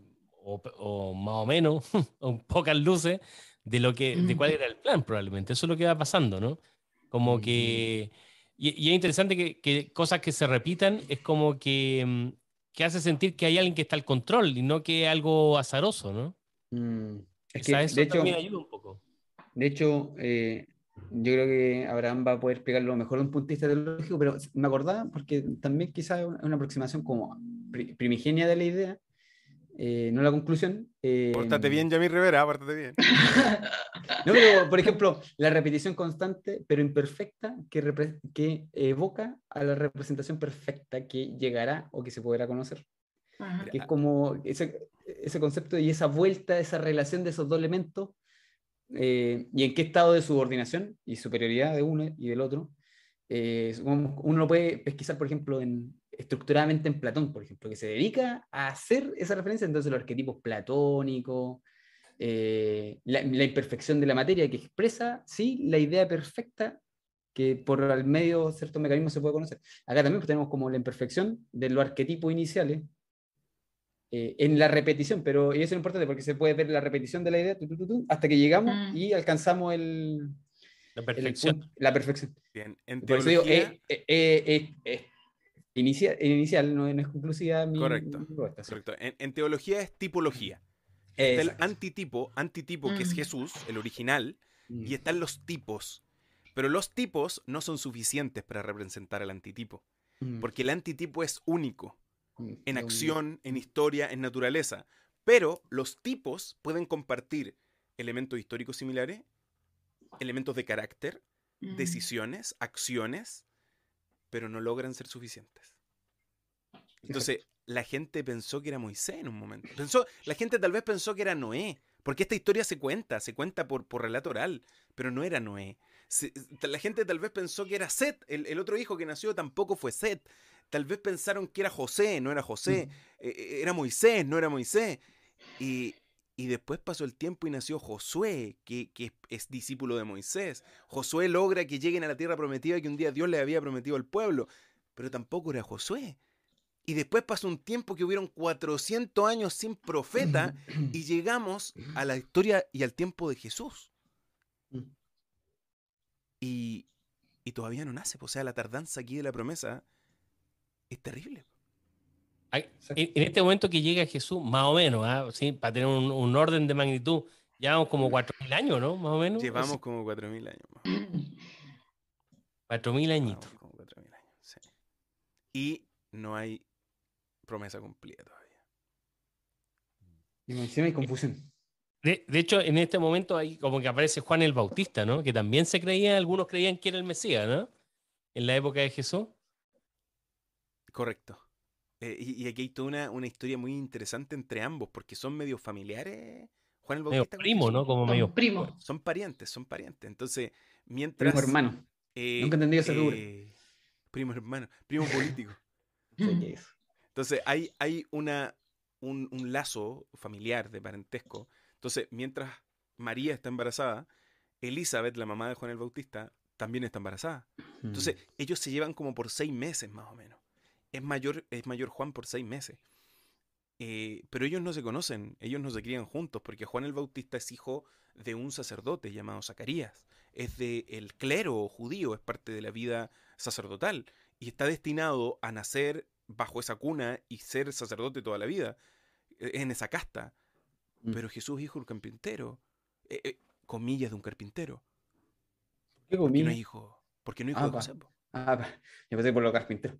más o menos, [laughs] o pocas luces, de, lo que, de cuál era el plan probablemente. Eso es lo que va pasando, ¿no? Como que... Y, es interesante que, cosas que se repitan es como que, mm, que, hace sentir que hay alguien que está al control y no que algo azaroso, ¿no? Mm, es que, eso de hecho, ayuda un poco. De hecho, eh, yo creo que Abraham va a poder explicarlo mejor de un punto de vista teológico, pero me acordaba porque también quizás es una aproximación como primigenia de la idea, eh, no la conclusión. Eh, pórtate bien, Yamir Rivera, pórtate bien. [laughs] no, pero por ejemplo, la repetición constante, pero imperfecta, que, que evoca a la representación perfecta que llegará o que se podrá conocer. Que es como ese, ese concepto y esa vuelta, esa relación de esos dos elementos eh, y en qué estado de subordinación y superioridad de uno y del otro. Eh, uno lo puede pesquisar, por ejemplo, en, estructuradamente en Platón, por ejemplo, que se dedica a hacer esa referencia, entonces los arquetipos platónicos, eh, la, imperfección de la materia que expresa, sí, la idea perfecta que por el medio de ciertos mecanismos se puede conocer. Acá también tenemos como la imperfección de los arquetipos iniciales, eh, en la repetición, pero y eso es importante porque se puede ver la repetición de la idea hasta que llegamos mm. y alcanzamos el, la perfección. la perfección. Bien, en teología... Eh, eh, inicial, no, es conclusiva mi, Correcto. correcto. En, teología es tipología. Está el antitipo, antitipo que es. Jesús, el original, mm. y están los tipos. Pero los tipos no son suficientes para representar al antitipo, porque el antitipo es único. Mm, en acción, en historia, en naturaleza. Pero los tipos pueden compartir elementos históricos similares, elementos de carácter, decisiones, acciones, pero no logran ser suficientes. Entonces, la gente pensó que era Moisés en un momento. Pensó, la gente tal vez pensó que era Noé, porque esta historia se cuenta, se cuenta por, por relato oral, pero no era Noé. La gente tal vez pensó que era Set, el, el, otro hijo que nació tampoco fue Set tal vez pensaron que era José, no era José, eh, eh, era Moisés, no era Moisés. Y, después pasó el tiempo y nació Josué, que, es, discípulo de Moisés. Josué logra que lleguen a la tierra prometida que un día Dios le había prometido al pueblo, pero tampoco era Josué. Y después pasó un tiempo que hubieron 400 años sin profeta [clears throat] y llegamos a la historia y al tiempo de Jesús. Y, y todavía no nace, o sea, la tardanza aquí de la promesa es terrible. en este momento que llega Jesús, más o menos, ¿ah? ¿Sí? para tener un, orden de magnitud, llevamos como 4.000 años, ¿no? Más o menos. Llevamos como 4.000 años. 4.000 [clears throat] añitos. Como 4.000 años, sí. Y no hay promesa cumplida todavía. Y encima hay confusión. De, de, hecho, en este momento hay como que aparece Juan el Bautista, ¿no? Que también se creía, algunos creían que era el Mesías, ¿no? en la época de Jesús. Correcto. Eh, y, aquí hay toda una, historia muy interesante entre ambos, porque son medio familiares. Juan el Bautista. Medio primo, ¿no? Como medio primo. Son parientes, son parientes. Entonces, mientras. Primo hermano. Eh, Nunca entendí esa eh, Primo hermano, primo político. [laughs] Entonces, hay, hay una, un, lazo familiar de parentesco. Entonces, mientras María está embarazada, Elizabeth, la mamá de Juan el Bautista, también está embarazada. Entonces, mm. ellos se llevan como por seis meses más o menos. Es mayor, es mayor Juan por seis meses. Eh, pero ellos no se conocen, ellos no se crían juntos, porque Juan el Bautista es hijo de un sacerdote llamado Zacarías. Es del el clero judío, es parte de la vida sacerdotal. Y está destinado a nacer bajo esa cuna y ser sacerdote toda la vida, e, en esa casta. Mm. Pero Jesús es hijo de un carpintero, eh, eh, comillas de un carpintero. ¿Qué comillas? Porque no es hijo, porque no es hijo de José. Ah, yo pensé por los carpinteros.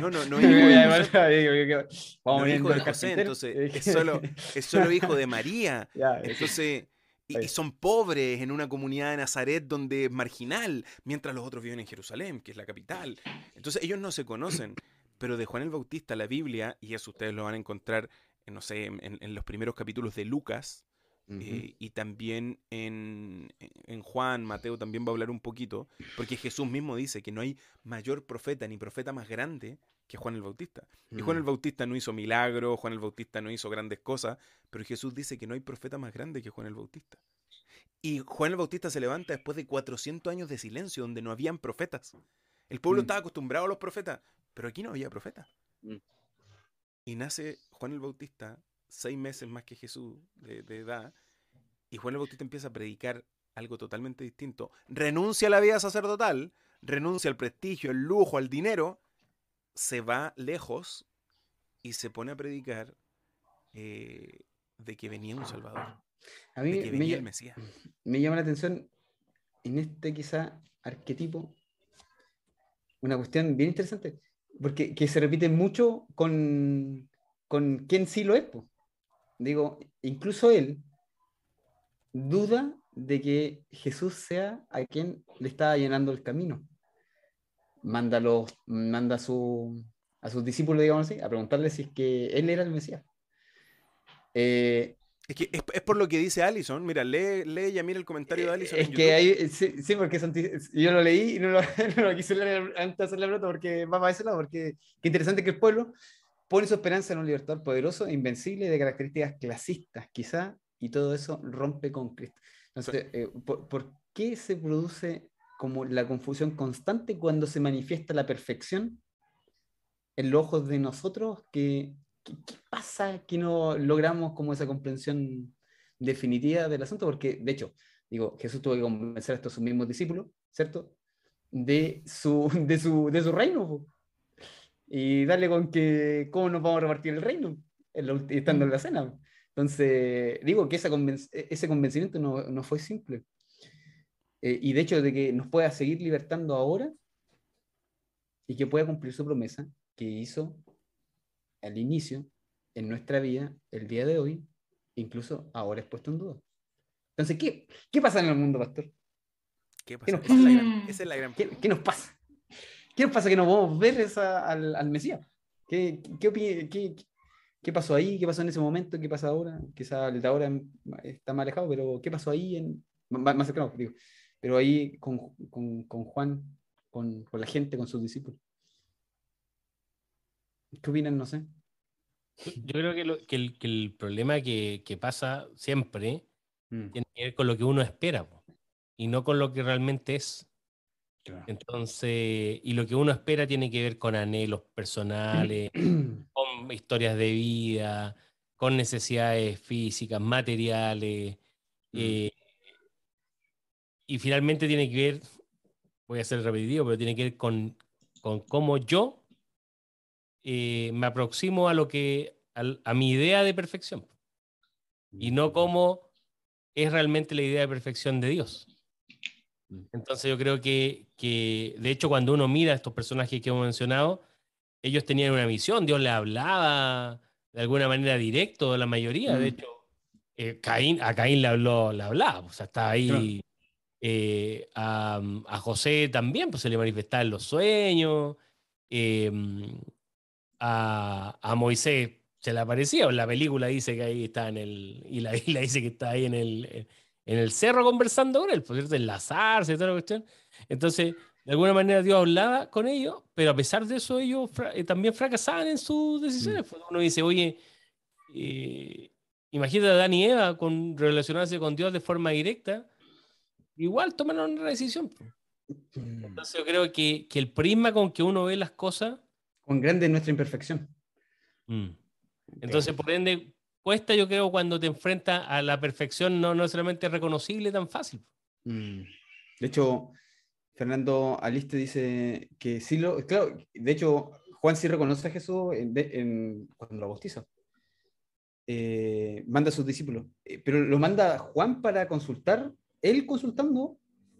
No, no, no [laughs] es hijo de José. no hijo de José, entonces [laughs] es solo, es solo hijo de María. [laughs] entonces, y, son pobres en una comunidad de Nazaret donde es marginal, mientras los otros viven en Jerusalén, que es la capital. Entonces ellos no se conocen. Pero de Juan el Bautista, la Biblia, y eso ustedes lo van a encontrar, no sé, en, los primeros capítulos de Lucas, eh, y también en, en, Juan, Mateo también va a hablar un poquito, porque Jesús mismo dice que no hay mayor profeta ni profeta más grande que Juan el Bautista. Y Juan el mm. Bautista no hizo milagros, Juan el Bautista no hizo grandes cosas, pero Jesús dice que no hay profeta más grande que Juan el Bautista. Y Juan el Bautista se levanta después de 400 años de silencio donde no habían profetas. El pueblo mm. estaba acostumbrado a los profetas, pero aquí no había profeta. Y nace Juan el Bautista, seis meses más que Jesús de, edad, y Juan el Bautista empieza a predicar algo totalmente distinto. Renuncia a la vida sacerdotal, renuncia al prestigio, al lujo, al dinero, se va lejos y se pone a predicar eh, de que venía un Salvador. A mí que venía me, el Mesías. Me llama la atención en este quizá arquetipo una cuestión bien interesante porque que se repite mucho con, con quien sí lo es. Digo, incluso él duda de que Jesús sea a quien le está llenando el camino. Manda, manda a, su, a sus discípulos, digamos así, a preguntarle si es que él era el Mesías. Eh, es, que es, por lo que dice Allison. Mira, lee, lee ya mira el comentario de Allison. Es que hay, sí, porque yo lo leí y no lo, [laughs] no quise leer antes de hacer la pregunta porque va para ese lado. Porque qué interesante que el pueblo pone su esperanza en un libertador poderoso, invencible, de características clasistas, quizá, y todo eso rompe con Cristo. Entonces, eh, ¿por, qué se produce como la confusión constante cuando se manifiesta la perfección en los ojos de nosotros que ¿qué, pasa que no logramos como esa comprensión definitiva del asunto? Porque, de hecho, digo, Jesús tuvo que convencer a estos sus mismos discípulos, ¿cierto? De su, [laughs] de su, de su reino. Y darle con que, ¿cómo nos vamos a repartir el reino? Estando en la cena. Entonces, digo que esa ese convencimiento no, no fue simple. Eh, y de hecho, de que nos pueda seguir libertando ahora y que pueda cumplir su promesa que hizo al inicio, en nuestra vida, el día de hoy, incluso ahora es puesto en duda. Entonces, ¿qué, qué pasa en el mundo, pastor? ¿Qué, pasa? Esa es la gran, ¿Qué, ¿Qué, nos pasa? ¿Qué nos pasa que no podemos ver esa, al, al, Mesías? ¿Qué, qué, qué, qué, pasó ahí? ¿Qué pasó en ese momento? ¿Qué pasa ahora? Quizá el de ahora está más alejado, pero ¿qué pasó ahí? En, más, cercano, digo. Pero ahí con, con, con Juan, con, con la gente, con sus discípulos. ¿Qué opinan? No sé. Yo creo que, que, el, que el, problema que, que pasa siempre mm. tiene que ver con lo que uno espera y no con lo que realmente es. Entonces, y lo que uno espera tiene que ver con anhelos personales, [clears throat] con historias de vida, con necesidades físicas, materiales. Mm. Eh, y finalmente tiene que ver, voy a ser repetitivo, pero tiene que ver con, con cómo yo eh, me aproximo a lo que, a, mi idea de perfección. Y no como es realmente la idea de perfección de Dios. Entonces yo creo que, que, de hecho, cuando uno mira a estos personajes que hemos mencionado, ellos tenían una misión, Dios le hablaba de alguna manera directo a la mayoría, de hecho, eh, Caín, a Caín le habló, le hablaba, o sea, está ahí Eh, a, José también pues, se le manifestaban los sueños. Em, a, a, Moisés se le aparecía. En la película dice que ahí está en el. Y la [laughs] isla dice que está ahí en el, en el cerro conversando con él, por cierto, enlazarse y toda la cuestión. Entonces, de alguna manera Dios hablaba con ellos, pero a pesar de eso, ellos eh, también fracasaban en sus decisiones. Mm. Pues, uno dice, oye, eh, imagínate a Dan y Eva con relacionarse con Dios de forma directa, igual tomaron una decisión. Mm. Entonces yo creo que, que, el prisma con que uno ve las cosas... Con grande nuestra imperfección. Mm. Entonces, por ende, cuesta yo creo cuando te enfrentas a la perfección no, no solamente reconocible tan fácil. De hecho, Fernando Aliste dice que sí lo... Claro, de hecho, Juan sí reconoce a Jesús en, cuando lo bautiza. Eh, manda a sus discípulos. Eh, pero lo manda Juan para consultar, él consultando,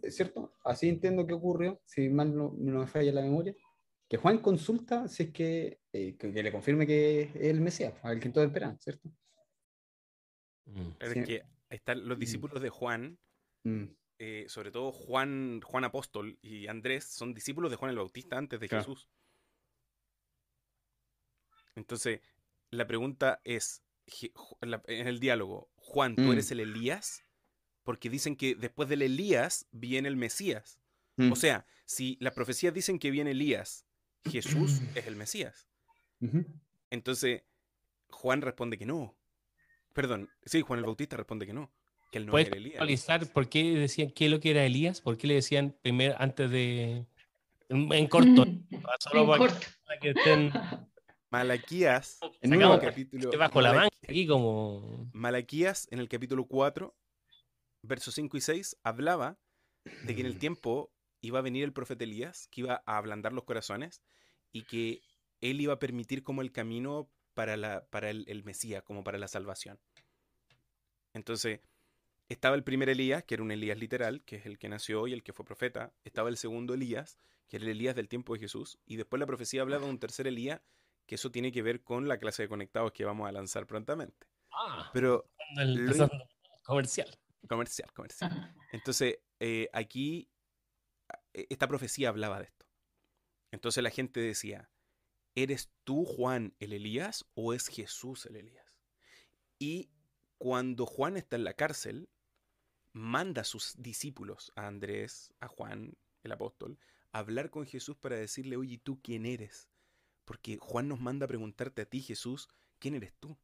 ¿cierto? Así entiendo que ocurrió, si mal no, me falla la memoria, que Juan consulta si es que, eh, que, le confirme que es el Mesías, al que todos esperan, ¿cierto? Mm. Es que están los mm. discípulos de Juan, mm. sobre todo Juan, Juan Apóstol y Andrés, son discípulos de Juan el Bautista antes de Jesús. Entonces, la pregunta es, en el diálogo, Juan, ¿tú eres el Elías? Porque dicen que después del Elías viene el Mesías. O sea, si las profecías dicen que viene Elías, Jesús es el Mesías. Entonces, Juan responde que no. Perdón, sí, Juan el Bautista responde que no. Que él no era Elías. por qué decían que lo que era Elías? ¿Por qué le decían primero, antes de. En, corto. Solo para, que estén [laughs] Malaquías, en el capítulo. Bajo la aquí como. Malaquías, en el capítulo 4, versos 5 y 6, hablaba de que en el tiempo iba a venir el profeta Elías, que iba a ablandar los corazones y que él iba a permitir como el camino para, la, para el, el Mesías, como para la salvación. Entonces, estaba el primer Elías, que era un Elías literal, que es el que nació y el que fue profeta. Estaba el segundo Elías, que era el Elías del tiempo de Jesús. Y después la profecía hablaba de un tercer Elías, que eso tiene que ver con la clase de conectados que vamos a lanzar prontamente. Ah, pero comercial. Comercial, comercial. Entonces, eh, aquí e, esta profecía hablaba de esto. Entonces la gente decía, ¿eres tú Juan el Elías o es Jesús el Elías? Y cuando Juan está en la cárcel, manda a sus discípulos, a Andrés, a Juan, el apóstol, a hablar con Jesús para decirle, oye, ¿tú quién eres? Porque Juan nos manda a preguntarte a ti, Jesús, ¿quién eres tú?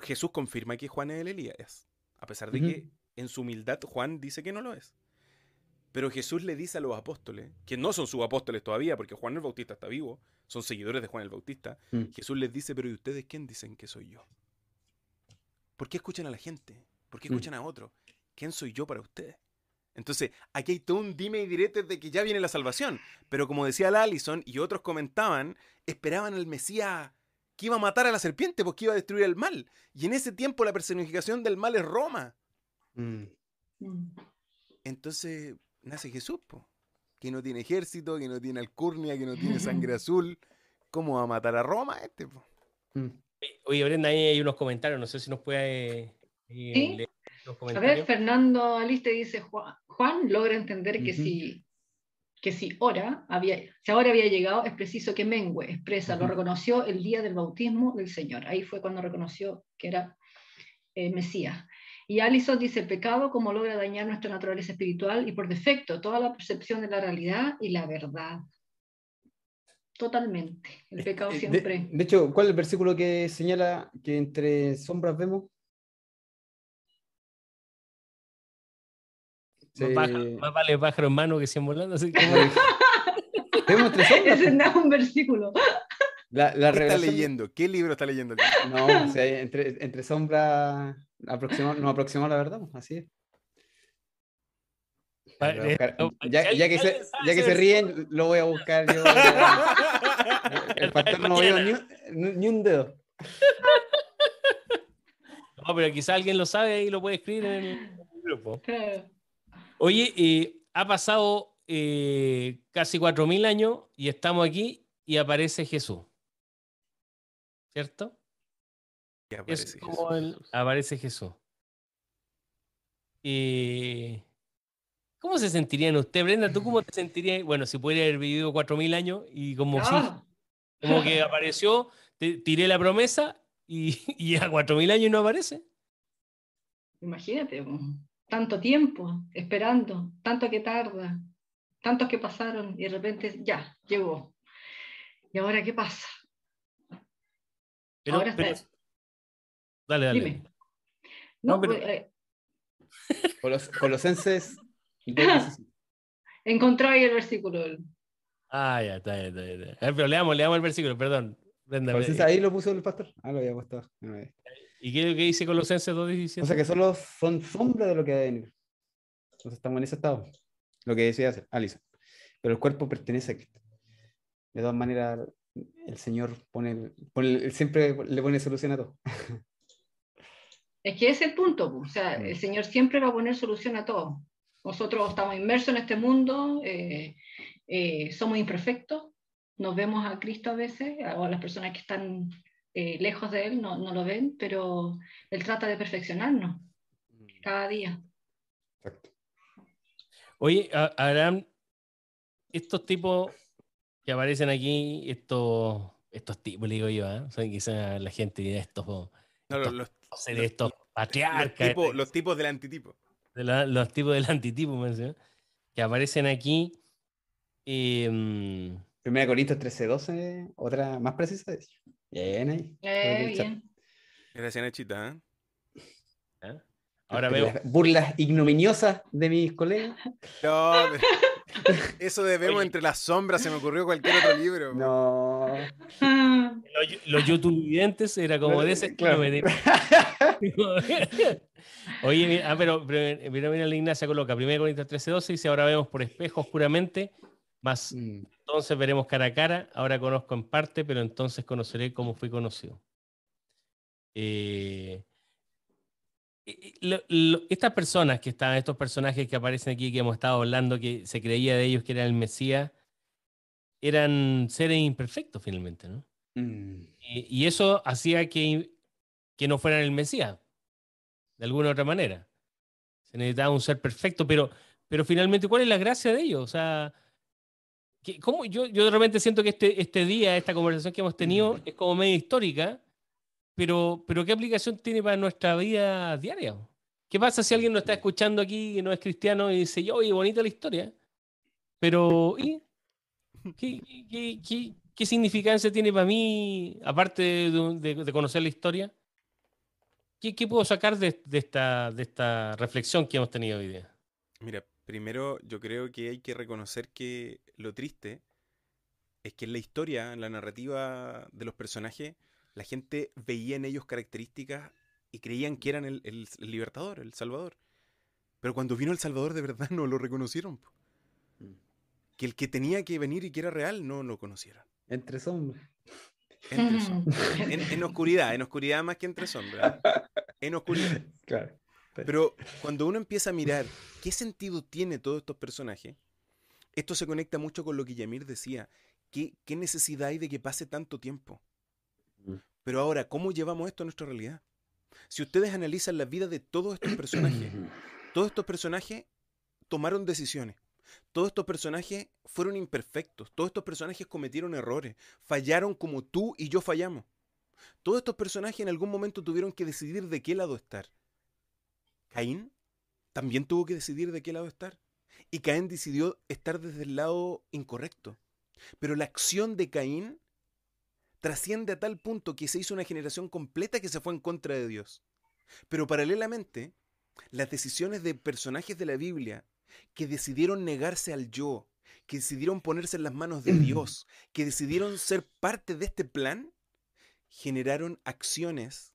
Jesús confirma que Juan es el Elías, a pesar de que en su humildad Juan dice que no lo es. Pero Jesús le dice a los apóstoles, que no son sus apóstoles todavía, porque Juan el Bautista está vivo, son seguidores de Juan el Bautista, mm. Jesús les dice, pero ¿y ustedes quién dicen que soy yo? ¿Por qué escuchan a la gente? ¿Por qué mm. escuchan a otro? ¿Quién soy yo para ustedes? Entonces, aquí hay todo un dime y direte de que ya viene la salvación. Pero como decía la Allison y otros comentaban, esperaban al Mesías que iba a matar a la serpiente porque iba a destruir el mal. Y en ese tiempo la personificación del mal es Roma. Mm. Mm. Entonces nace Jesús, que no tiene ejército, que no tiene alcurnia, que no tiene sangre [laughs] azul. ¿Cómo va a matar a Roma este? Mm. Oye, Brenda, ahí hay unos comentarios, no sé si nos puede eh, a ver, Fernando Aliste dice, Juan, logra entender que si que si ahora había, si ahora había llegado, es preciso que mengue, expresa, lo reconoció el día del bautismo del Señor. Ahí fue cuando reconoció que era eh, Mesías. Y Alison dice, el pecado como logra dañar nuestra naturaleza espiritual y por defecto toda la percepción de la realidad y la verdad. Totalmente. El pecado eh, siempre. de hecho, ¿cuál es el versículo que señala que entre sombras vemos? Más, vale pájaro en mano que 100 volando. Así que... [laughs] Ese no es un versículo. La, la ¿Qué está leyendo? ¿Qué libro está leyendo? No, o sea, entre, entre sombras aproximamos, nos aproximamos la verdad, pues, así es. Ya, ya, que se, ya que se ríen, lo voy a buscar yo. [laughs] El pastor no veo ni, ni, un dedo. [laughs] No, pero quizá alguien lo sabe y lo puede escribir en el grupo. Oye, eh, ha pasado eh, casi cuatro mil años y estamos aquí y aparece Jesús. ¿Cierto? Aparece, Jesús. aparece Jesús. ¿Cómo se sentirían usted, Brenda? ¿Tú cómo te sentirías? Bueno, si pudiera haber vivido 4.000 años y como, como que apareció, tiré la promesa y, [laughs] y a 4.000 años no aparece. Imagínate, tanto tiempo esperando, tanto que tarda, tantos que pasaron y de repente ya, llegó. ¿Y ahora qué pasa? ahora está... Dale, dale. Dime. No, pero... Pues, eh... Colosenses. [laughs] Encontró ahí el versículo. Ah, ya, está, está, está. pero leamos, leamos el versículo, perdón. Colosenses, ahí lo puso el pastor. Ah, lo había puesto. ¿Y qué, qué dice Colosenses 2.17? O sea que solo son sombra de lo que ha de venir. Entonces estamos en ese estado. Lo que decía hacer, Alison. Pero el cuerpo pertenece a Cristo. De todas maneras, el Señor pone, siempre le pone solución a todo. [laughs] Es que ese es el punto, o sea, el mm. Señor siempre va a poner solución a todo. Nosotros estamos inmersos en este mundo, eh, eh, somos imperfectos, nos vemos a Cristo a veces, o a las personas que están eh, lejos de Él no, no, lo ven, pero Él trata de perfeccionarnos mm. cada día. Oye, Abraham, estos tipos que aparecen aquí, estos, estos tipos, le digo yo, ¿eh? son quizás la gente de estos, no, estos, los, estos patriarcas. Los, tipos, del antitipo. los tipos del antitipo, que aparecen aquí. Eh, Primera Corintios 13-12, otra más precisa. Bien ahí. Eh, bien. Gracias, Nachita. ¿eh? ¿Eh? Ahora veo. burlas ignominiosas de mis colegas. No, [laughs] eso debemos entre las sombras, se me ocurrió cualquier otro libro. [laughs] No. Los, los youtubers era como de ese claro. [laughs] Oye, ah, pero, pero, mira, mira, la Ignacia coloca, 1 Corintios 13, 12, dice, ahora vemos por espejo oscuramente, más mm. entonces veremos cara a cara, ahora conozco en parte, pero entonces conoceré cómo fui conocido. Eh, estas personas que están, estos personajes que aparecen aquí, que hemos estado hablando, que se creía de ellos que eran el Mesías, eran seres imperfectos finalmente, ¿no? Mm. Y, eso hacía que, que, no fueran el Mesías, de alguna u otra manera. Se necesitaba un ser perfecto, pero, pero finalmente, ¿cuál es la gracia de ellos? O sea, ¿cómo? Yo, yo de repente siento que este, este día, esta conversación que hemos tenido, mm. es como medio histórica pero, pero ¿qué aplicación tiene para nuestra vida diaria? ¿Qué pasa si alguien nos está escuchando aquí y no es cristiano y dice, oye, bonita la historia, pero ¿y? ¿Qué, qué, qué, significancia tiene para mí, aparte de, conocer la historia? ¿Qué, puedo sacar de, esta, de esta reflexión que hemos tenido hoy día? Mira, primero yo creo que hay que reconocer que lo triste es que en la historia, en la narrativa de los personajes, la gente veía en ellos características y creían que eran el, libertador, el salvador. Pero cuando vino el salvador de verdad [laughs] no lo reconocieron. Mm. Que el que tenía que venir y que era real no lo conocieron. Entre sombras. Entre [laughs] sombras. en, oscuridad, en oscuridad más que entre sombras. En oscuridad. [laughs] Claro. Pero cuando uno empieza a mirar qué sentido tiene todos estos personajes, esto se conecta mucho con lo que Yamir decía. ¿Qué, qué necesidad hay de que pase tanto tiempo? Pero ahora, ¿cómo llevamos esto a nuestra realidad? Si ustedes analizan la vida de todos estos personajes, [clears throat] todos estos personajes tomaron decisiones. Todos estos personajes fueron imperfectos. Todos estos personajes cometieron errores. Fallaron como tú y yo fallamos. Todos estos personajes en algún momento tuvieron que decidir de qué lado estar. Caín también tuvo que decidir de qué lado estar. Y Caín decidió estar desde el lado incorrecto. Pero la acción de Caín trasciende a tal punto que se hizo una generación completa que se fue en contra de Dios. Pero paralelamente, las decisiones de personajes de la Biblia que decidieron negarse al yo, que decidieron ponerse en las manos de Dios, [clears throat] que decidieron ser parte de este plan, generaron acciones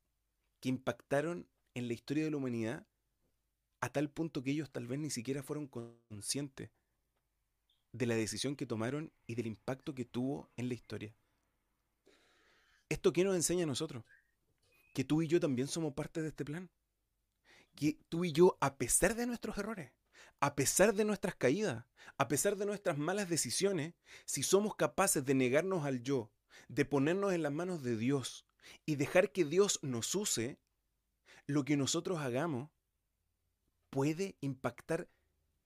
que impactaron en la historia de la humanidad a tal punto que ellos tal vez ni siquiera fueron conscientes de la decisión que tomaron y del impacto que tuvo en la historia. ¿Esto qué nos enseña a nosotros? Que tú y yo también somos parte de este plan. Que tú y yo, a pesar de nuestros errores, a pesar de nuestras caídas, a pesar de nuestras malas decisiones, si somos capaces de negarnos al yo, de ponernos en las manos de Dios y dejar que Dios nos use, lo que nosotros hagamos puede impactar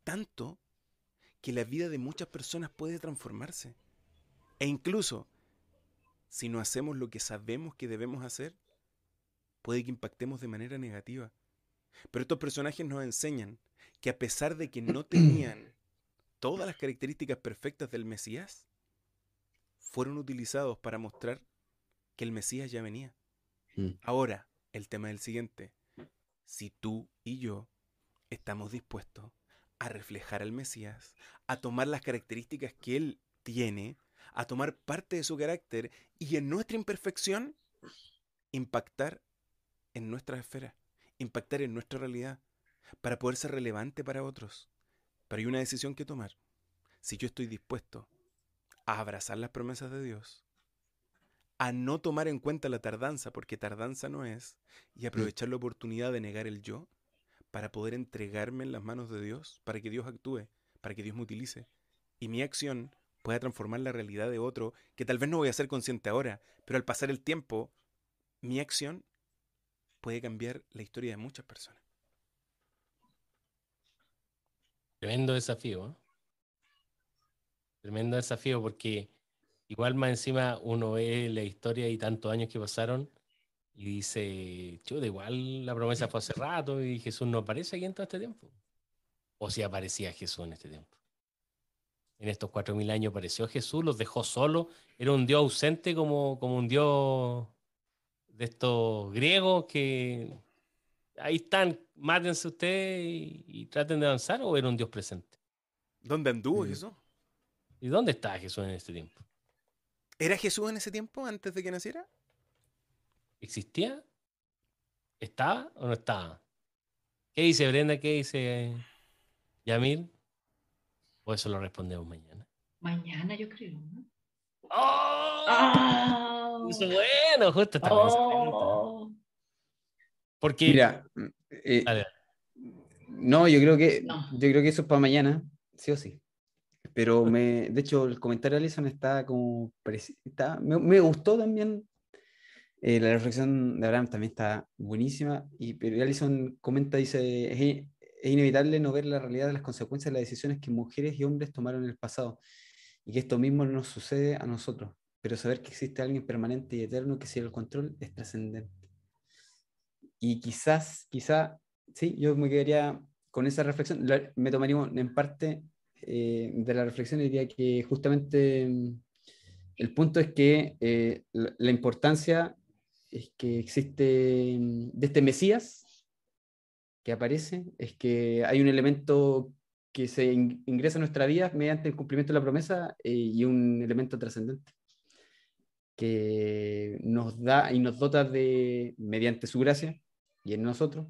tanto que la vida de muchas personas puede transformarse. E incluso, si no hacemos lo que sabemos que debemos hacer, puede que impactemos de manera negativa. Pero estos personajes nos enseñan que a pesar de que no tenían [clears throat] todas las características perfectas del Mesías, fueron utilizados para mostrar que el Mesías ya venía. Mm. Ahora, el tema del siguiente. Si tú y yo estamos dispuestos a reflejar al Mesías, a tomar las características que Él tiene, a tomar parte de su carácter y en nuestra imperfección, impactar en nuestra esfera, impactar en nuestra realidad, para poder ser relevante para otros. Pero hay una decisión que tomar. Si yo estoy dispuesto a abrazar las promesas de Dios, a no tomar en cuenta la tardanza, porque tardanza no es, y mm. aprovechar la oportunidad de negar el yo para poder entregarme en las manos de Dios, para que Dios actúe, para que Dios me utilice. Y mi acción pueda transformar la realidad de otro, que tal vez no voy a ser consciente ahora, pero al pasar el tiempo, mi acción puede cambiar la historia de muchas personas. Tremendo desafío. ¿eh? Tremendo desafío porque igual más encima uno ve la historia y tantos años que pasaron y dice, chuta, igual la promesa fue hace rato y Jesús no aparece aquí en todo este tiempo. O si aparecía Jesús en este tiempo. En estos cuatro mil años apareció Jesús, los dejó solos, era un Dios ausente como, como un Dios de estos griegos que ahí están, mátense ustedes y, traten de avanzar, o era un Dios presente. ¿Dónde anduvo mm. Jesús? ¿Y dónde está Jesús en este tiempo? ¿Era Jesús en ese tiempo antes de que naciera? ¿Existía? ¿Estaba o no estaba? ¿Qué dice Brenda? ¿Qué dice Yamir? ¿O eso lo respondemos mañana? Mañana, yo creo. ¿no? ¡Oh! ¡Oh! bueno, justo está oh. Porque. Mira, eh, no, yo creo que yo creo que eso es para mañana, sí o sí. Pero me, de hecho, el comentario de Alison está como. Está, me, gustó también. Eh, la reflexión de Abraham también está buenísima. Y, pero Alison comenta, dice: es, inevitable no ver la realidad de las consecuencias de las decisiones que mujeres y hombres tomaron en el pasado. Y que esto mismo nos sucede a nosotros. Pero saber que existe alguien permanente y eterno que sigue el control es trascendente. Y quizás, quizá, sí, yo me quedaría con esa reflexión. Me tomaría en parte eh, de la reflexión diría que justamente mm, el punto es que eh, la, importancia es que existe mm, de este Mesías que aparece, es que hay un elemento que se ingresa a nuestra vida mediante el cumplimiento de la promesa eh, y un elemento trascendente que nos da y nos dota de, mediante su gracia y en nosotros,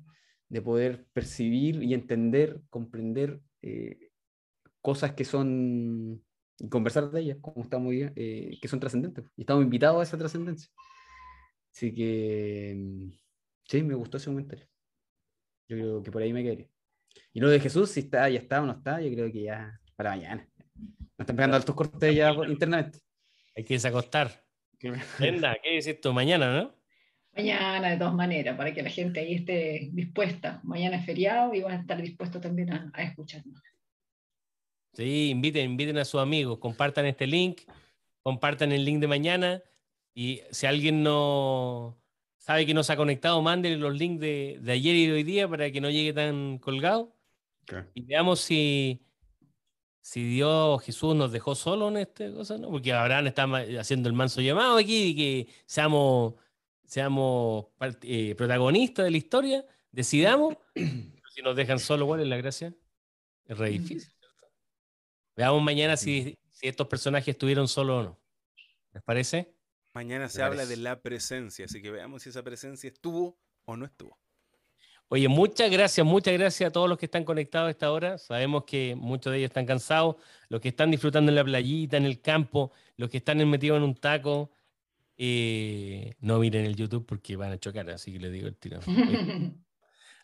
de poder percibir y entender, comprender cosas que son, y conversar de ellas, como estamos bien, eh, que son trascendentes. Y estamos invitados a esa trascendencia. Así que, mm, sí, me gustó ese comentario. Yo creo que por ahí me quedaría. Y lo de Jesús, si está, ya está o no está, yo creo que ya para mañana. Nos están pegando altos cortes ya internamente. Hay que irse a acostar. Brenda, ¿qué dices tú? Mañana, ¿no? Mañana, de todas maneras, para que la gente ahí esté dispuesta. Mañana es feriado y van a estar dispuestos también a, a escucharnos. Sí, inviten, inviten a sus amigos, compartan este link, compartan el link de mañana y si alguien no sabe que no se ha conectado, mándenle los links de, ayer y de hoy día para que no llegue tan colgado. Y veamos si, si Dios, Jesús nos dejó solo en esta cosa, ¿no? Porque Abraham está haciendo el manso llamado aquí y que seamos, seamos eh, protagonistas de la historia, decidamos. si nos dejan solo, ¿cuál es la gracia? Es re difícil. Veamos mañana si, estos personajes estuvieron solo o no. ¿Les parece? Mañana se habla de la presencia, así que veamos si esa presencia estuvo o no estuvo. Oye, muchas gracias, muchas gracias a todos los que están conectados a esta hora. Sabemos que muchos de ellos están cansados, los que están disfrutando en la playita, en el campo, los que están metidos en un taco. Eh, no miren el YouTube porque van a chocar, así que les digo el tiro. [laughs]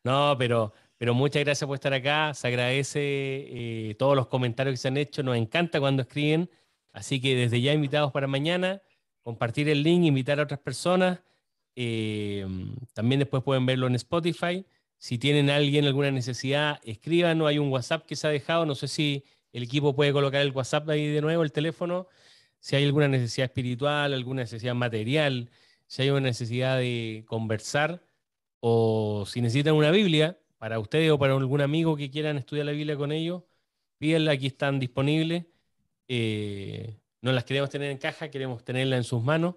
no, pero pero muchas gracias por estar acá. Se agradece eh, todos los comentarios que se han hecho. Nos encanta cuando escriben. Así que desde ya invitados para mañana, compartir el link, invitar a otras personas. Eh, también después pueden verlo en Spotify. Si tienen alguien alguna necesidad, escríbanos. Hay un WhatsApp que se ha dejado. No sé si el equipo puede colocar el WhatsApp ahí de nuevo, el teléfono. Si hay alguna necesidad espiritual, alguna necesidad material, si hay una necesidad de conversar o si necesitan una Biblia para ustedes o para algún amigo que quieran estudiar la Biblia con ellos, pídenla, aquí están disponibles. Eh, no las queremos tener en caja, queremos tenerla en sus manos.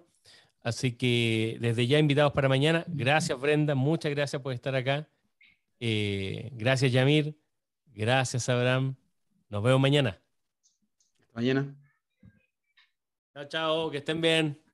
Así que desde ya invitados para mañana. Gracias Brenda, muchas gracias por estar acá. Eh, gracias Yamir, gracias Abraham. Nos vemos mañana. mañana. Chao, chao, que estén bien.